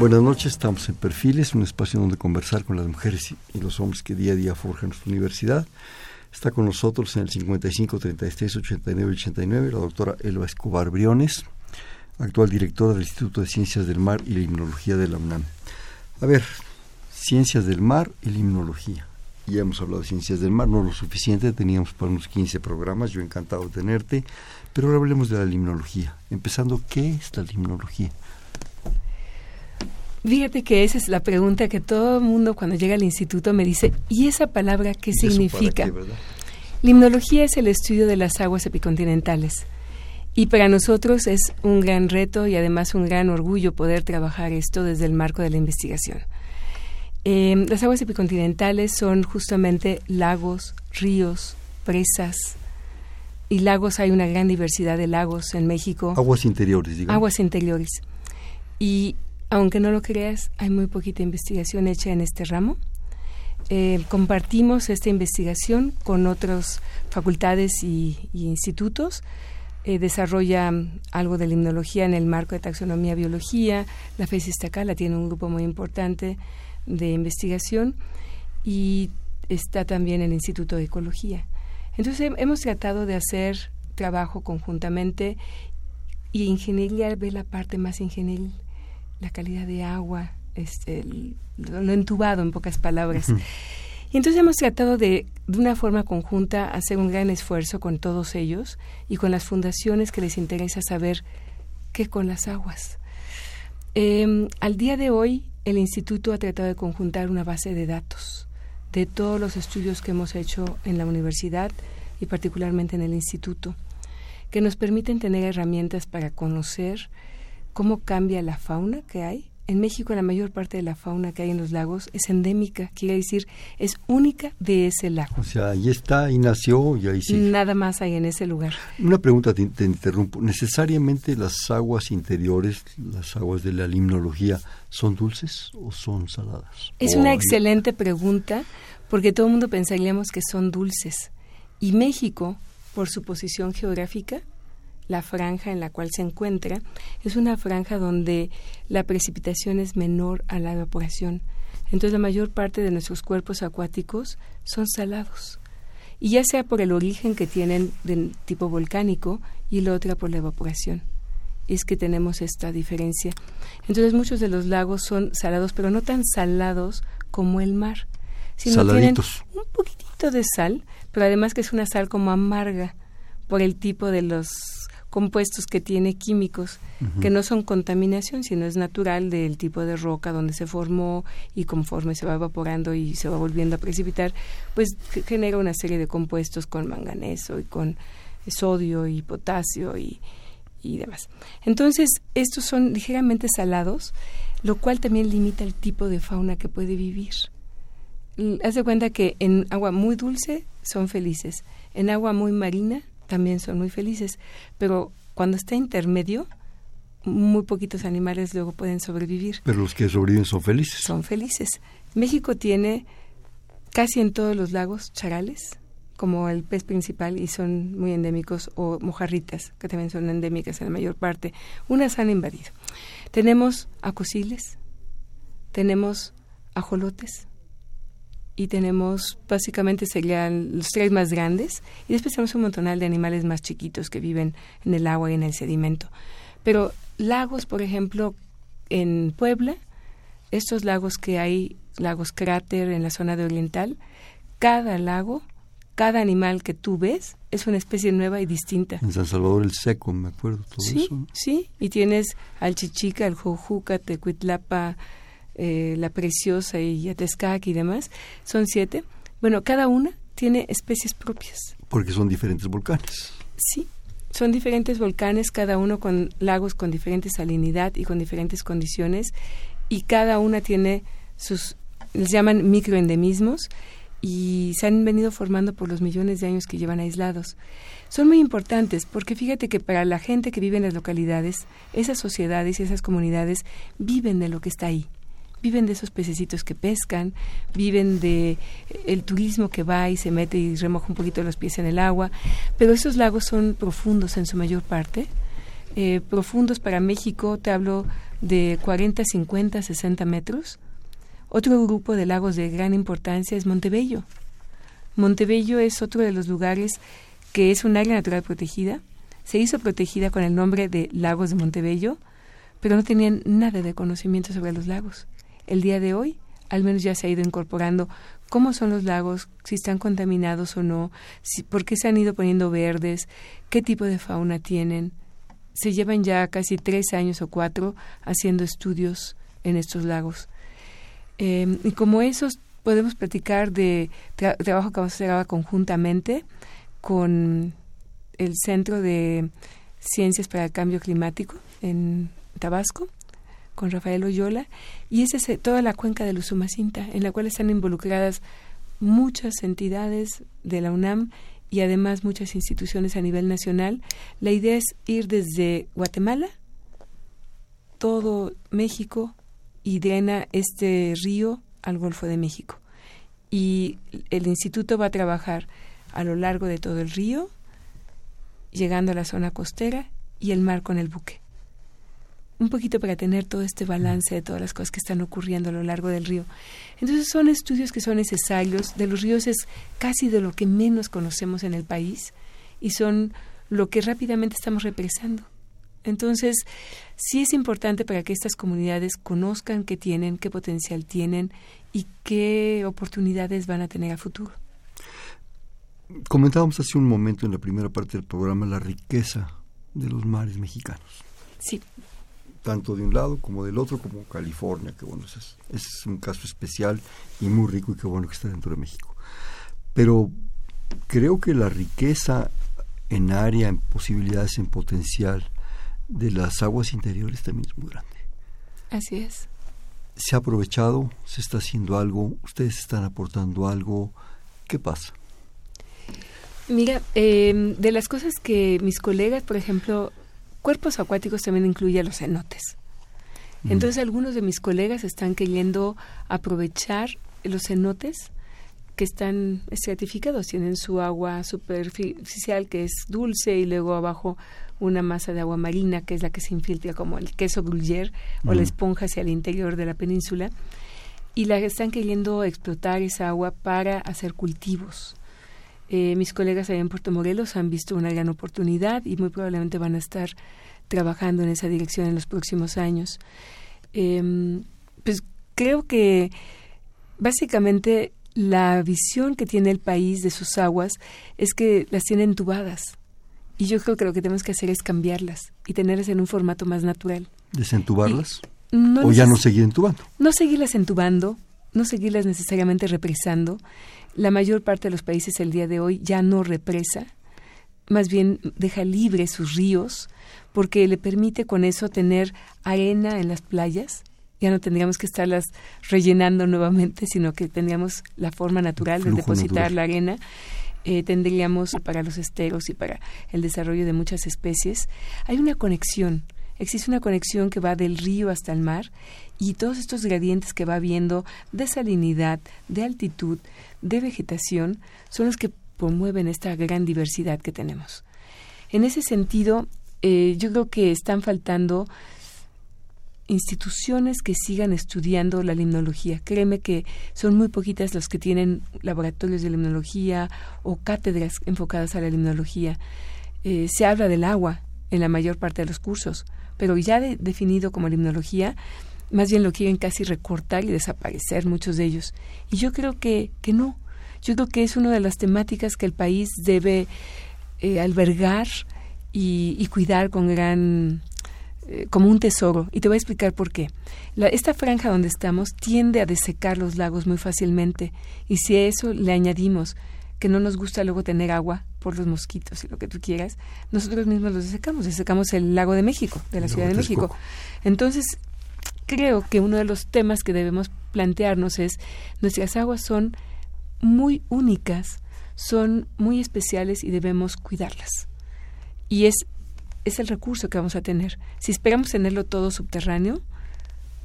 Buenas noches, estamos en Perfiles, un espacio donde conversar con las mujeres y los hombres que día a día forjan nuestra universidad. Está con nosotros en el 55 36 89 89 la doctora Elba Escobar Briones, actual directora del Instituto de Ciencias del Mar y Limnología de la UNAM. A ver, Ciencias del Mar y Limnología. Ya hemos hablado de Ciencias del Mar, no lo suficiente, teníamos para unos 15 programas, yo encantado de tenerte, pero ahora hablemos de la limnología. Empezando, ¿qué es la limnología? Fíjate que esa es la pregunta que todo el mundo cuando llega al instituto me dice, ¿y esa palabra qué significa? Limnología es el estudio de las aguas epicontinentales. Y para nosotros es un gran reto y además un gran orgullo poder trabajar esto desde el marco de la investigación. Em, las aguas epicontinentales son justamente lagos, ríos, presas. Y lagos, hay una gran diversidad de lagos en México. Aguas interiores, digamos. Aguas interiores. Y aunque no lo creas, hay muy poquita investigación hecha en este ramo. Eh, compartimos esta investigación con otras facultades y, institutos. Eh, desarrolla algo de limnología en el marco de taxonomía biología. La FES Iztacala tiene un grupo muy importante de investigación y está también el Instituto de Ecología. Entonces hemos tratado de hacer trabajo conjuntamente y ingeniería ve la parte más ingenieril la calidad de agua, este, lo, entubado en pocas palabras. Y entonces hemos tratado de, de una forma conjunta, hacer un gran esfuerzo con todos ellos y con las fundaciones que les interesa saber qué con las aguas. Em, al día de hoy, el instituto ha tratado de conjuntar una base de datos de todos los estudios que hemos hecho en la universidad y particularmente en el instituto, que nos permiten tener herramientas para conocer cómo cambia la fauna que hay. En México la mayor parte de la fauna que hay en los lagos es endémica, quiere decir, es única de ese lago. O sea, ahí está, y nació y ahí sí. Nada más hay en ese lugar. Una pregunta, te, interrumpo. ¿Necesariamente las aguas interiores, las aguas de la limnología, son dulces o son saladas? Es una excelente pregunta, porque todo el mundo pensaríamos que son dulces. Y México, por su posición geográfica, la franja en la cual se encuentra es una franja donde la precipitación es menor a la evaporación. Entonces la mayor parte de nuestros cuerpos acuáticos son salados. y ya sea por el origen que tienen de tipo volcánico y la otra por la evaporación. Es que tenemos esta diferencia. Entonces muchos de los lagos son salados, pero no tan salados como el mar, sino tienen un poquitito de sal, pero además que es una sal como amarga por el tipo de los compuestos que tiene químicos, que no son contaminación, sino es natural del tipo de roca donde se formó y conforme se va evaporando y se va volviendo a precipitar, pues genera una serie de compuestos con manganeso y con sodio y potasio y, y demás. Entonces, estos son ligeramente salados, lo cual también limita el tipo de fauna que puede vivir. Haz de cuenta que en agua muy dulce son felices, en agua muy marina también son muy felices, pero cuando está intermedio, muy poquitos animales luego pueden sobrevivir. Pero los que sobreviven son felices. Son felices. México tiene casi en todos los lagos charales, como el pez principal, y son muy endémicos, o mojarritas, que también son endémicas en la mayor parte. Unas han invadido. Tenemos acosiles, tenemos ajolotes, y tenemos básicamente serían los tres más grandes y después tenemos un montonal de animales más chiquitos que viven en el agua y en el sedimento. Pero lagos, por ejemplo, en Puebla, estos lagos que hay, lagos cráter en la zona de oriental, cada lago, cada animal que tú ves es una especie nueva y distinta. En San Salvador el Seco, me acuerdo todo sí, eso. Sí, y tienes al Chichica, al Jojuca, Tecuitlapa, eh, la Preciosa y Atescac y demás, son siete. Bueno, cada una tiene especies propias. Porque son diferentes volcanes. Sí, son diferentes volcanes, cada uno con lagos con diferente salinidad y con diferentes condiciones, y cada una tiene sus, les llaman microendemismos, y se han venido formando por los millones de años que llevan aislados. Son muy importantes porque fíjate que para la gente que vive en las localidades, esas sociedades y esas comunidades viven de lo que está ahí viven de esos pececitos que pescan, viven de el turismo que va y se mete y remoja un poquito los pies en el agua, pero esos lagos son profundos en su mayor parte. Eh, profundos para México, te hablo de 40, 50, 60 metros. Otro grupo de lagos de gran importancia es Montebello. Montebello es otro de los lugares que es un área natural protegida. Se hizo protegida con el nombre de Lagos de Montebello, pero no tenían nada de conocimiento sobre los lagos el día de hoy al menos ya se ha ido incorporando cómo son los lagos, si están contaminados o no, si, por qué se han ido poniendo verdes, qué tipo de fauna tienen. Se llevan ya casi tres años o cuatro haciendo estudios en estos lagos. Em, y como esos, podemos platicar de trabajo que vamos a hacer ahora conjuntamente con el Centro de Ciencias para el Cambio Climático en Tabasco con Rafael Oyola, y es toda la cuenca de Usumacinta, en la cual están involucradas muchas entidades de la UNAM y además muchas instituciones a nivel nacional. La idea es ir desde Guatemala, todo México, y drena este río al Golfo de México. Y el instituto va a trabajar a lo largo de todo el río, llegando a la zona costera y el mar con el buque un poquito para tener todo este balance de todas las cosas que están ocurriendo a lo largo del río. Entonces son estudios que son necesarios. De los ríos es casi de lo que menos conocemos en el país y son lo que rápidamente estamos represando. Entonces, sí es importante para que estas comunidades conozcan qué tienen, qué potencial tienen y qué oportunidades van a tener a futuro. Comentábamos hace un momento en la primera parte del programa la riqueza de los mares mexicanos. Sí tanto de un lado como del otro, como California, que bueno, es, es un caso especial y muy rico y qué bueno que está dentro de México. Pero creo que la riqueza en área, en posibilidades, en potencial de las aguas interiores también es muy grande. Así es. ¿Se ha aprovechado? ¿Se está haciendo algo? ¿Ustedes están aportando algo? ¿Qué pasa? Mira, eh, de las cosas que mis colegas, por ejemplo, cuerpos acuáticos también incluye a los cenotes. Entonces algunos de mis colegas están queriendo aprovechar los cenotes que están estratificados, tienen su agua superficial que es dulce y luego abajo una masa de agua marina que es la que se infiltra como el queso gruyère o la esponja hacia el interior de la península y la están queriendo explotar esa agua para hacer cultivos. Eh, mis colegas allá en Puerto Morelos han visto una gran oportunidad y muy probablemente van a estar trabajando en esa dirección en los próximos años. Em, pues creo que básicamente la visión que tiene el país de sus aguas es que las tiene entubadas. Y yo creo que lo que tenemos que hacer es cambiarlas y tenerlas en un formato más natural. ¿Desentubarlas? ¿O ya no seguir entubando? No seguirlas entubando, no seguirlas necesariamente represando. La mayor parte de los países el día de hoy ya no represa, más bien deja libre sus ríos, porque le permite con eso tener arena en las playas. Ya no tendríamos que estarlas rellenando nuevamente, sino que tendríamos la forma natural de depositar la arena. Eh, tendríamos para los esteros y para el desarrollo de muchas especies. Hay una conexión, existe una conexión que va del río hasta el mar y todos estos gradientes que va viendo de salinidad, de altitud, de vegetación, son los que promueven esta gran diversidad que tenemos. En ese sentido, eh, yo creo que están faltando instituciones que sigan estudiando la limnología. Créeme que son muy poquitas los que tienen laboratorios de limnología o cátedras enfocadas a la limnología. Eh, se habla del agua en la mayor parte de los cursos, pero ya definido como limnología, más bien lo quieren casi recortar y desaparecer muchos de ellos. Y yo creo que, que no. Yo creo que es una de las temáticas que el país debe eh, albergar y, cuidar con gran eh, como un tesoro y te voy a explicar por qué. esta franja donde estamos tiende a desecar los lagos muy fácilmente y si a eso le añadimos que no nos gusta luego tener agua por los mosquitos y lo que tú quieras, nosotros mismos los desecamos, desecamos el lago de México, de la Ciudad de México. Entonces, creo que uno de los temas que debemos plantearnos es nuestras aguas son muy únicas, son muy especiales y debemos cuidarlas y es, es el recurso que vamos a tener. Si esperamos tenerlo todo subterráneo,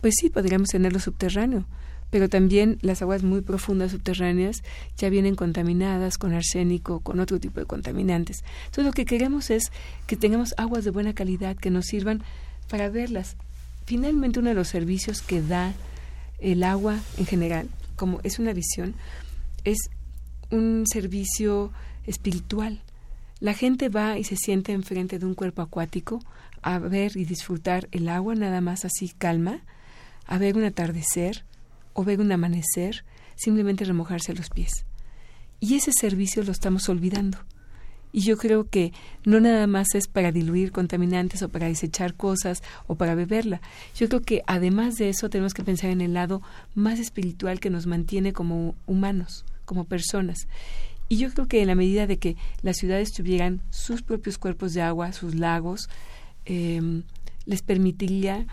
pues sí, podríamos tenerlo subterráneo, pero también las aguas muy profundas subterráneas ya vienen contaminadas con arsénico, con otro tipo de contaminantes. Entonces lo que queremos es que tengamos aguas de buena calidad que nos sirvan para verlas. Finalmente uno de los servicios que da el agua en general, como es una visión, es un servicio espiritual. La gente va y se siente enfrente de un cuerpo acuático a ver y disfrutar el agua nada más así calma, a ver un atardecer o ver un amanecer, simplemente remojarse los pies. Y ese servicio lo estamos olvidando. Y yo creo que no nada más es para diluir contaminantes o para desechar cosas o para beberla. Yo creo que además de eso tenemos que pensar en el lado más espiritual que nos mantiene como humanos, como personas. Y yo creo que en la medida de que las ciudades tuvieran sus propios cuerpos de agua, sus lagos, em, les permitiría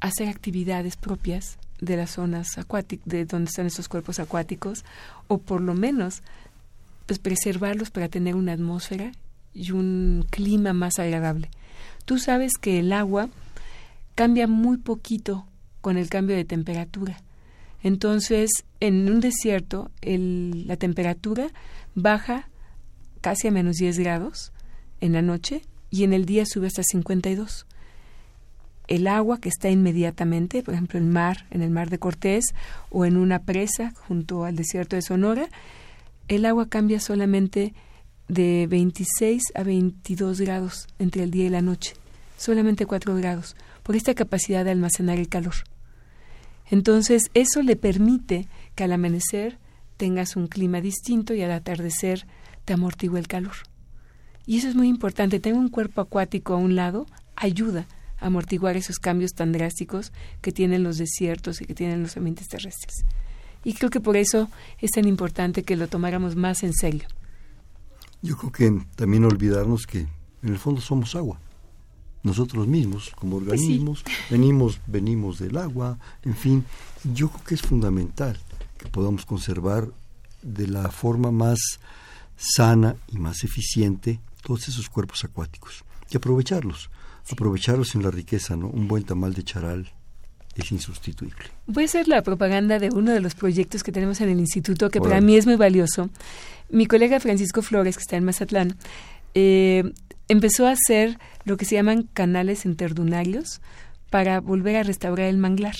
hacer actividades propias de las zonas acuáticas, de donde están estos cuerpos acuáticos, o por lo menos pues preservarlos para tener una atmósfera y un clima más agradable. Tú sabes que el agua cambia muy poquito con el cambio de temperatura. Entonces, en un desierto, la temperatura baja casi a menos 10 grados en la noche y en el día sube hasta 52. El agua que está inmediatamente, por ejemplo, el mar, en el mar de Cortés o en una presa junto al desierto de Sonora, el agua cambia solamente de 26 a 22 grados entre el día y la noche, solamente 4 grados, por esta capacidad de almacenar el calor. Entonces, eso le permite que al amanecer tengas un clima distinto y al atardecer te amortigua el calor. Y eso es muy importante. Tener un cuerpo acuático a un lado ayuda amortiguar esos cambios tan drásticos que tienen los desiertos y que tienen los ambientes terrestres. Y creo que por eso es tan importante que lo tomáramos más en serio. Yo creo que también olvidarnos que en el fondo somos agua nosotros mismos como pues organismos, venimos, venimos del agua, en fin, yo creo que es fundamental que podamos conservar de la forma más sana y más eficiente todos esos cuerpos acuáticos y aprovecharlos, aprovecharlos en la riqueza, ¿no? Un buen tamal de charal es insustituible. Voy a hacer la propaganda de uno de los proyectos que tenemos en el instituto que para mí es muy valioso. Mi colega Francisco Flores, que está en Mazatlán, eh, empezó a hacer lo que se llaman canales interdunarios para volver a restaurar el manglar.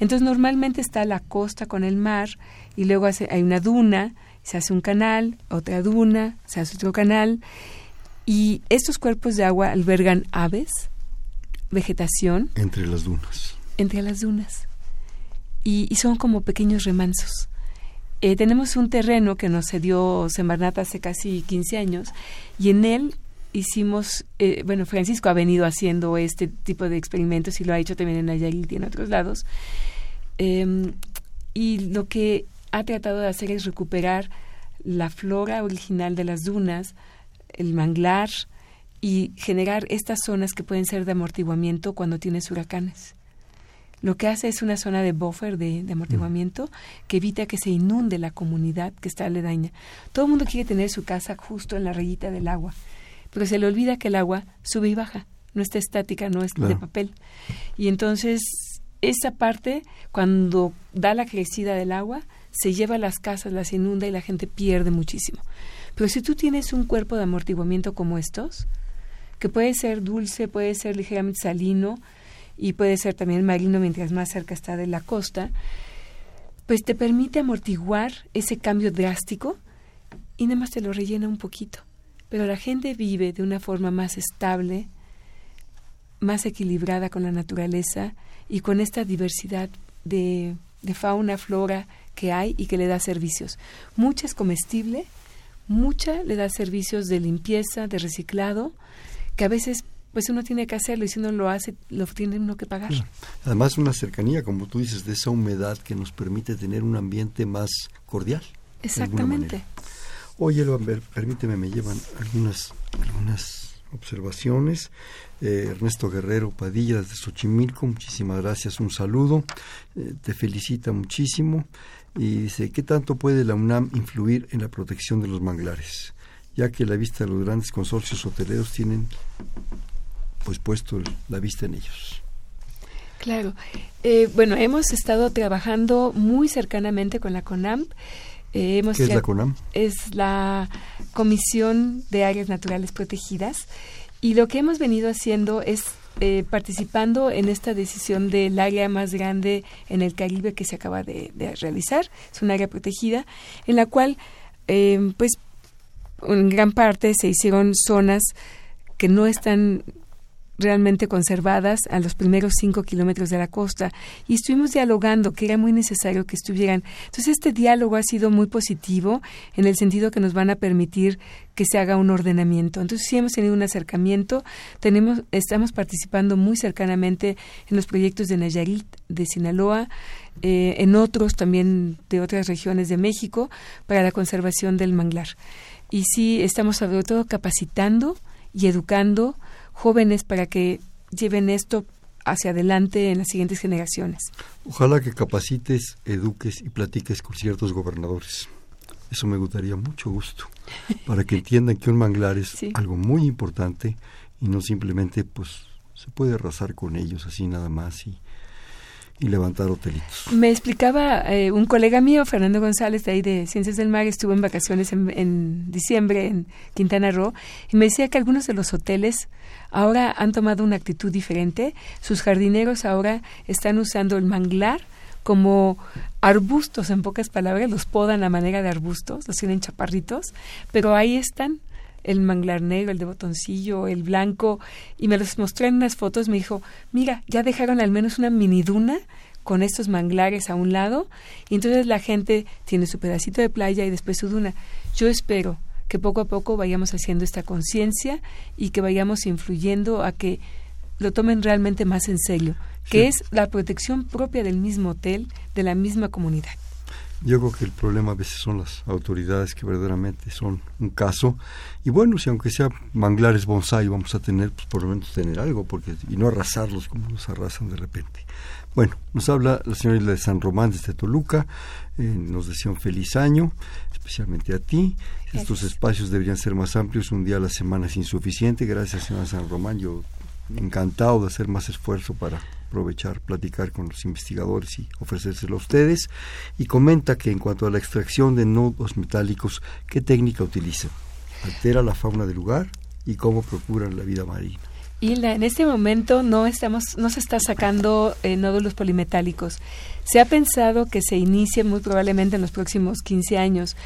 Entonces normalmente está la costa con el mar y luego hace, hay una duna, se hace un canal, otra duna, se hace otro canal y estos cuerpos de agua albergan aves, vegetación. Entre las dunas. Entre las dunas. Y, son como pequeños remansos. Eh, tenemos un terreno que nos cedió Semarnat hace casi 15 años y en él hicimos, eh, bueno, Francisco ha venido haciendo este tipo de experimentos y lo ha hecho también en Nayarit y en otros lados. Em, y lo que ha tratado de hacer es recuperar la flora original de las dunas, el manglar y generar estas zonas que pueden ser de amortiguamiento cuando tienes huracanes. Lo que hace es una zona de buffer, de, amortiguamiento, que evita que se inunde la comunidad que está aledaña. Todo el mundo quiere tener su casa justo en la rayita del agua, pero se le olvida que el agua sube y baja, no está estática, no es de papel. Y entonces, esa parte, cuando da la crecida del agua, se lleva a las casas, las inunda y la gente pierde muchísimo. Pero si tú tienes un cuerpo de amortiguamiento como estos, que puede ser dulce, puede ser ligeramente salino y puede ser también marino mientras más cerca está de la costa, pues te permite amortiguar ese cambio drástico y nada más te lo rellena un poquito. Pero la gente vive de una forma más estable, más equilibrada con la naturaleza y con esta diversidad de, de fauna, flora que hay y que le da servicios. Mucha es comestible, mucha le da servicios de limpieza, de reciclado, que a veces pues uno tiene que hacerlo y si uno lo hace, lo tiene uno que pagar. Además, una cercanía, como tú dices, de esa humedad que nos permite tener un ambiente más cordial. Exactamente. Oye, permíteme, me llevan algunas, algunas observaciones. Eh, Ernesto Guerrero Padilla de Xochimilco, muchísimas gracias, un saludo. Eh, te felicita muchísimo y dice, ¿qué tanto puede la UNAM influir en la protección de los manglares? Ya que la vista de los grandes consorcios hoteleros tienen pues puesto la vista en ellos. Claro. Eh, bueno, hemos estado trabajando muy cercanamente con la CONAM. Eh, hemos ¿Qué es la CONAM? Es la Comisión de Áreas Naturales Protegidas. Y lo que hemos venido haciendo es eh, participando en esta decisión del área más grande en el Caribe que se acaba de, realizar. Es un área protegida en la cual, eh, pues, en gran parte se hicieron zonas que no están realmente conservadas a los primeros cinco kilómetros de la costa y estuvimos dialogando que era muy necesario que estuvieran. Entonces este diálogo ha sido muy positivo en el sentido que nos van a permitir que se haga un ordenamiento. Entonces sí hemos tenido un acercamiento, tenemos, estamos participando muy cercanamente en los proyectos de Nayarit, de Sinaloa, eh, en otros también de otras regiones de México para la conservación del manglar. Y sí estamos sobre todo capacitando y educando jóvenes para que lleven esto hacia adelante en las siguientes generaciones. Ojalá que capacites, eduques y platiques con ciertos gobernadores. Eso me gustaría mucho gusto, para que entiendan que un manglar es algo muy importante y no simplemente pues se puede arrasar con ellos así nada más y y levantar hotelitos. Me explicaba eh, un colega mío, Fernando González, de ahí de Ciencias del Mar, estuvo en vacaciones en, diciembre en Quintana Roo, y me decía que algunos de los hoteles ahora han tomado una actitud diferente. Sus jardineros ahora están usando el manglar como arbustos, en pocas palabras, los podan a manera de arbustos, los tienen chaparritos, pero ahí están el manglar negro, el de botoncillo, el blanco, y me los mostré en unas fotos, me dijo, mira, ya dejaron al menos una mini duna con estos manglares a un lado, y entonces la gente tiene su pedacito de playa y después su duna. Yo espero que poco a poco vayamos haciendo esta conciencia y que vayamos influyendo a que lo tomen realmente más en serio, que es la protección propia del mismo hotel, de la misma comunidad. Yo creo que el problema a veces son las autoridades que verdaderamente son un caso. Y bueno, si aunque sea manglares bonsai vamos a tener, pues por lo menos tener algo, porque y no arrasarlos como los arrasan de repente. Bueno, nos habla la señora Isla de San Román desde Toluca, eh, nos desea un feliz año, especialmente a ti. Estos espacios deberían ser más amplios, un día a la semana es insuficiente. Gracias, señora San Román, yo encantado de hacer más esfuerzo para aprovechar, platicar con los investigadores y ofrecérselo a ustedes. Y comenta que en cuanto a la extracción de nudos metálicos, ¿qué técnica utiliza? ¿Altera la fauna del lugar y cómo procuran la vida marina? Hilda, en este momento no estamos, no se está sacando eh, nódulos polimetálicos. Se ha pensado que se inicie muy probablemente en los próximos 15 años,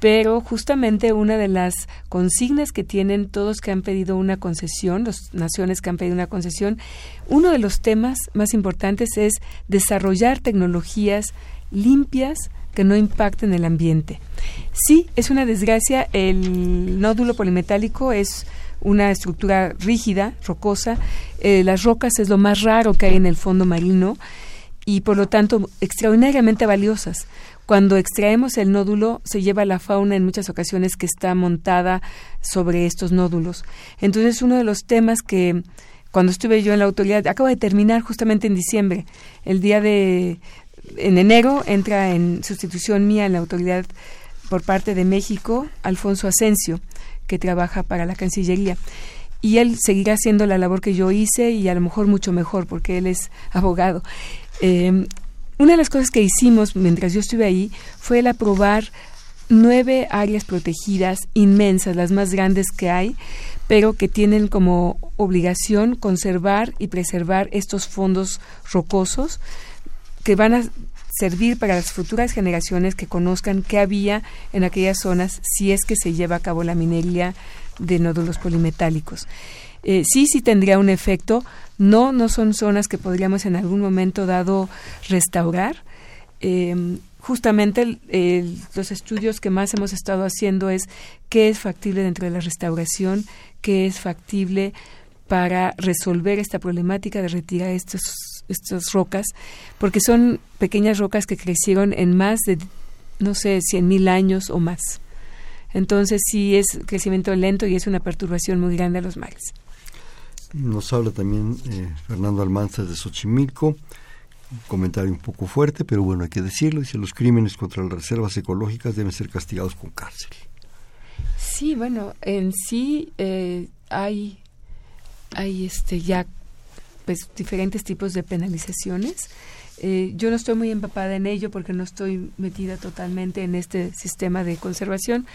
pero justamente una de las consignas que tienen todos que han pedido una concesión, las naciones que han pedido una concesión, uno de los temas más importantes es desarrollar tecnologías limpias que no impacten el ambiente. Sí, es una desgracia, el nódulo polimetálico es una estructura rígida, rocosa, eh, las rocas es lo más raro que hay en el fondo marino y por lo tanto extraordinariamente valiosas. Cuando extraemos el nódulo, se lleva la fauna en muchas ocasiones que está montada sobre estos nódulos. Entonces, uno de los temas que cuando estuve yo en la autoridad, acabo de terminar justamente en diciembre, el día de, en enero entra en sustitución mía en la autoridad por parte de México, Alfonso Asensio, que trabaja para la Cancillería. Y él seguirá haciendo la labor que yo hice y a lo mejor mucho mejor, porque él es abogado. Eh, una de las cosas que hicimos mientras yo estuve ahí fue el aprobar nueve áreas protegidas inmensas, las más grandes que hay, pero que tienen como obligación conservar y preservar estos fondos rocosos que van a servir para las futuras generaciones que conozcan qué había en aquellas zonas si es que se lleva a cabo la minería de nódulos polimetálicos. Eh, sí, sí tendría un efecto. No, no son zonas que podríamos en algún momento dado restaurar. Em, justamente los estudios que más hemos estado haciendo es qué es factible dentro de la restauración, qué es factible para resolver esta problemática de retirar estos, estas rocas, porque son pequeñas rocas que crecieron en más de, no sé, cien mil años o más. Entonces sí es crecimiento lento y es una perturbación muy grande a los mares. Nos habla también eh, Fernando Almanza de Xochimilco, un comentario un poco fuerte, pero bueno, hay que decirlo, dice, los crímenes contra las reservas ecológicas deben ser castigados con cárcel. Sí, bueno, en sí eh, hay, hay este ya pues diferentes tipos de penalizaciones. Eh, yo no estoy muy empapada en ello porque no estoy metida totalmente en este sistema de conservación.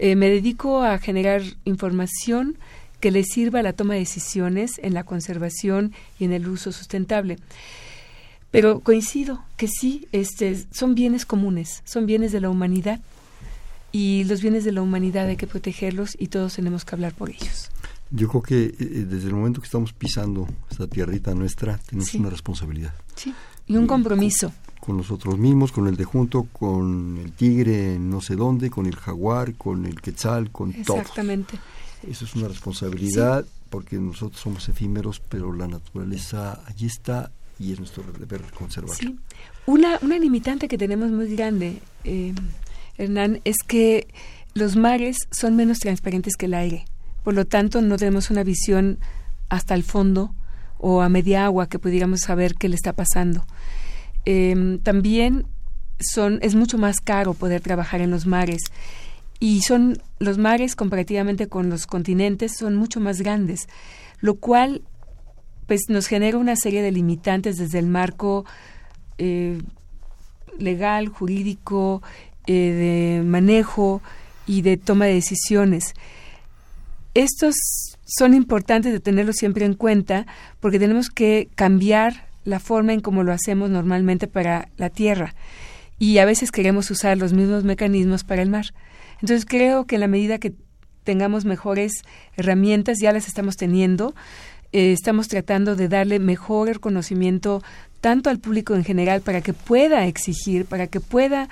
me dedico a generar información que le sirva a la toma de decisiones en la conservación y en el uso sustentable. Pero coincido que sí, este, son bienes comunes, son bienes de la humanidad y los bienes de la humanidad hay que protegerlos y todos tenemos que hablar por ellos. Yo creo que eh, desde el momento que estamos pisando esta tierrita nuestra, tenemos una responsabilidad. Sí, y un compromiso. Con, nosotros mismos, con el de junto, con el tigre no sé dónde, con el jaguar, con el quetzal, con todo. Exactamente. Eso es una responsabilidad porque nosotros somos efímeros, pero la naturaleza allí está y es nuestro deber conservarla. Sí. Una, una limitante que tenemos muy grande, eh, Hernán, es que los mares son menos transparentes que el aire. Por lo tanto, no tenemos una visión hasta el fondo o a media agua que pudiéramos saber qué le está pasando. Eh, también son, es mucho más caro poder trabajar en los mares y son los mares comparativamente con los continentes son mucho más grandes, lo cual pues nos genera una serie de limitantes desde el marco eh, legal, jurídico, eh, de manejo y de toma de decisiones. Estos son importantes de tenerlos siempre en cuenta porque tenemos que cambiar la forma en cómo lo hacemos normalmente para la tierra y a veces queremos usar los mismos mecanismos para el mar. Entonces creo que en la medida que tengamos mejores herramientas, ya las estamos teniendo, eh, estamos tratando de darle mejor conocimiento tanto al público en general para que pueda exigir, para que pueda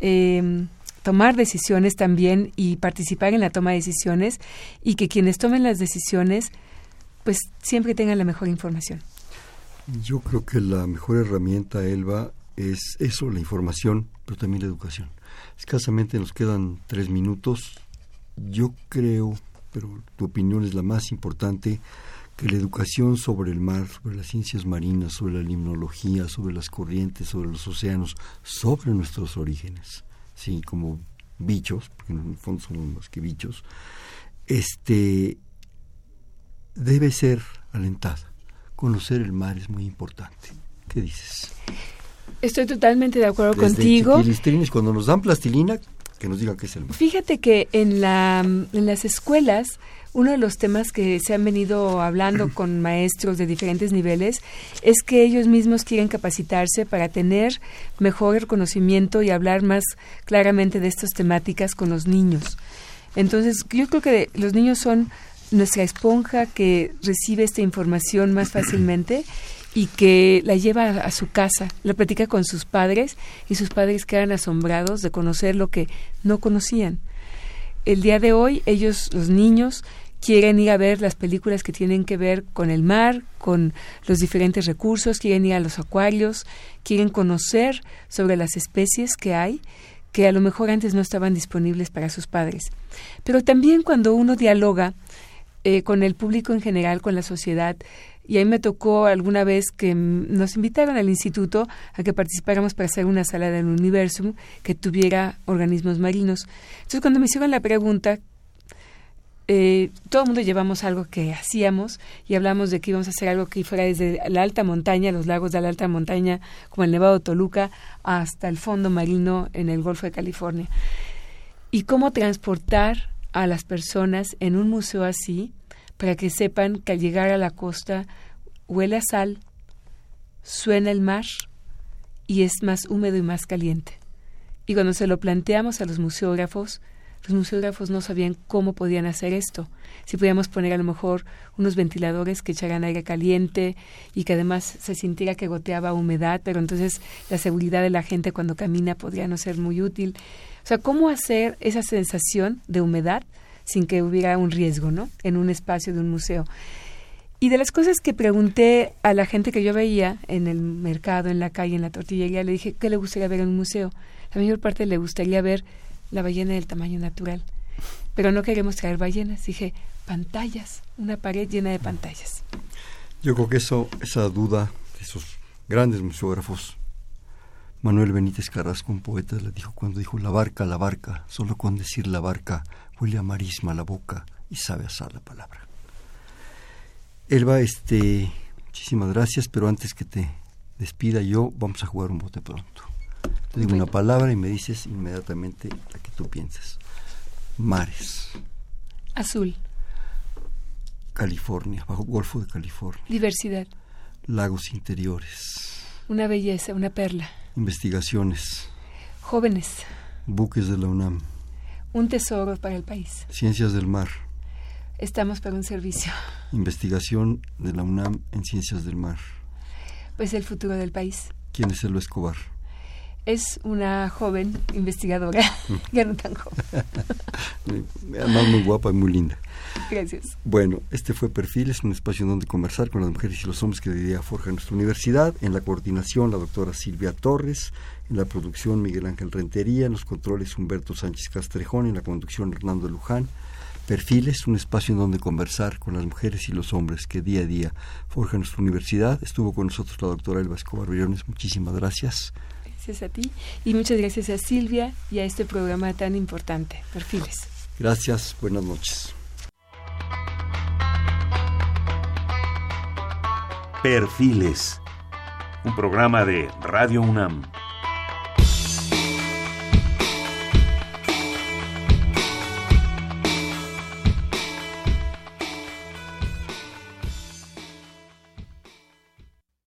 em, tomar decisiones también y participar en la toma de decisiones y que quienes tomen las decisiones pues siempre tengan la mejor información. Yo creo que la mejor herramienta, Elba, es eso, la información, pero también la educación. Escasamente nos quedan tres minutos. Yo creo, pero tu opinión es la más importante, que la educación sobre el mar, sobre las ciencias marinas, sobre la limnología, sobre las corrientes, sobre los océanos, sobre nuestros orígenes, sí, como bichos, porque en el fondo somos más que bichos, este debe ser alentada. Conocer el mar es muy importante. ¿Qué dices? Estoy totalmente de acuerdo contigo. cuando nos dan plastilina, que nos digan qué es el mar. Fíjate que en, la, en las escuelas, uno de los temas que se han venido hablando con maestros de diferentes niveles es que ellos mismos quieren capacitarse para tener mejor conocimiento y hablar más claramente de estas temáticas con los niños. Entonces, yo creo que los niños son nuestra esponja que recibe esta información más fácilmente y que la lleva a, su casa, la platica con sus padres y sus padres quedan asombrados de conocer lo que no conocían. El día de hoy ellos, los niños, quieren ir a ver las películas que tienen que ver con el mar, con los diferentes recursos, quieren ir a los acuarios, quieren conocer sobre las especies que hay que a lo mejor antes no estaban disponibles para sus padres. Pero también cuando uno dialoga eh, con el público en general, con la sociedad, y ahí me tocó alguna vez que nos invitaron al instituto a que participáramos para hacer una sala del universo que tuviera organismos marinos. Entonces cuando me hicieron la pregunta, eh, todo el mundo llevamos algo que hacíamos y hablamos de que íbamos a hacer algo que fuera desde la alta montaña, los lagos de la alta montaña, como el Nevado Toluca, hasta el fondo marino en el Golfo de California. Y cómo transportar a las personas en un museo así para que sepan que al llegar a la costa huele a sal, suena el mar y es más húmedo y más caliente. Y cuando se lo planteamos a los museógrafos, los museógrafos no sabían cómo podían hacer esto. Si podíamos poner a lo mejor unos ventiladores que echaran aire caliente y que además se sintiera que goteaba humedad, pero entonces la seguridad de la gente cuando camina podría no ser muy útil. O sea, cómo hacer esa sensación de humedad sin que hubiera un riesgo, ¿no? En un espacio de un museo. Y de las cosas que pregunté a la gente que yo veía en el mercado, en la calle, en la tortillería, le dije, ¿qué le gustaría ver en un museo? La mayor parte le gustaría ver la ballena del tamaño natural. Pero no queremos traer ballenas. Dije, pantallas, una pared llena de pantallas. Yo creo que eso, esa duda de esos grandes museógrafos, Manuel Benítez Carrasco, un poeta, le dijo cuando dijo la barca, la barca, solo con decir la barca, huele a marisma la boca y sabe asar la palabra. Elba, este, muchísimas gracias, pero antes que te despida yo, vamos a jugar un bote pronto. Te digo una palabra y me dices inmediatamente la que tú piensas. Mares. Azul. California, bajo Golfo de California. Diversidad. Lagos interiores. Una belleza, una perla. Investigaciones. Jóvenes. Buques de la UNAM. Un tesoro para el país. Ciencias del mar. Estamos para un servicio. Investigación de la UNAM en Ciencias del Mar. Pues el futuro del país. ¿Quién es Elba Escobar? Es una joven investigadora, ya no tan joven. Además muy guapa y muy linda. Gracias. Bueno, este fue Perfiles, un espacio donde conversar con las mujeres y los hombres que día forjan nuestra universidad. En la coordinación, la doctora Silvia Torres. En la producción, Miguel Ángel Rentería. En los controles, Humberto Sánchez Castrejón. En la conducción, Hernando Luján. Perfiles, un espacio en donde conversar con las mujeres y los hombres que día a día forjan nuestra universidad. Estuvo con nosotros la doctora Elba Escobar Villones. Muchísimas gracias gracias a ti y muchas gracias a Silvia y a este programa tan importante, Perfiles. Gracias, buenas noches. Perfiles, un programa de Radio UNAM.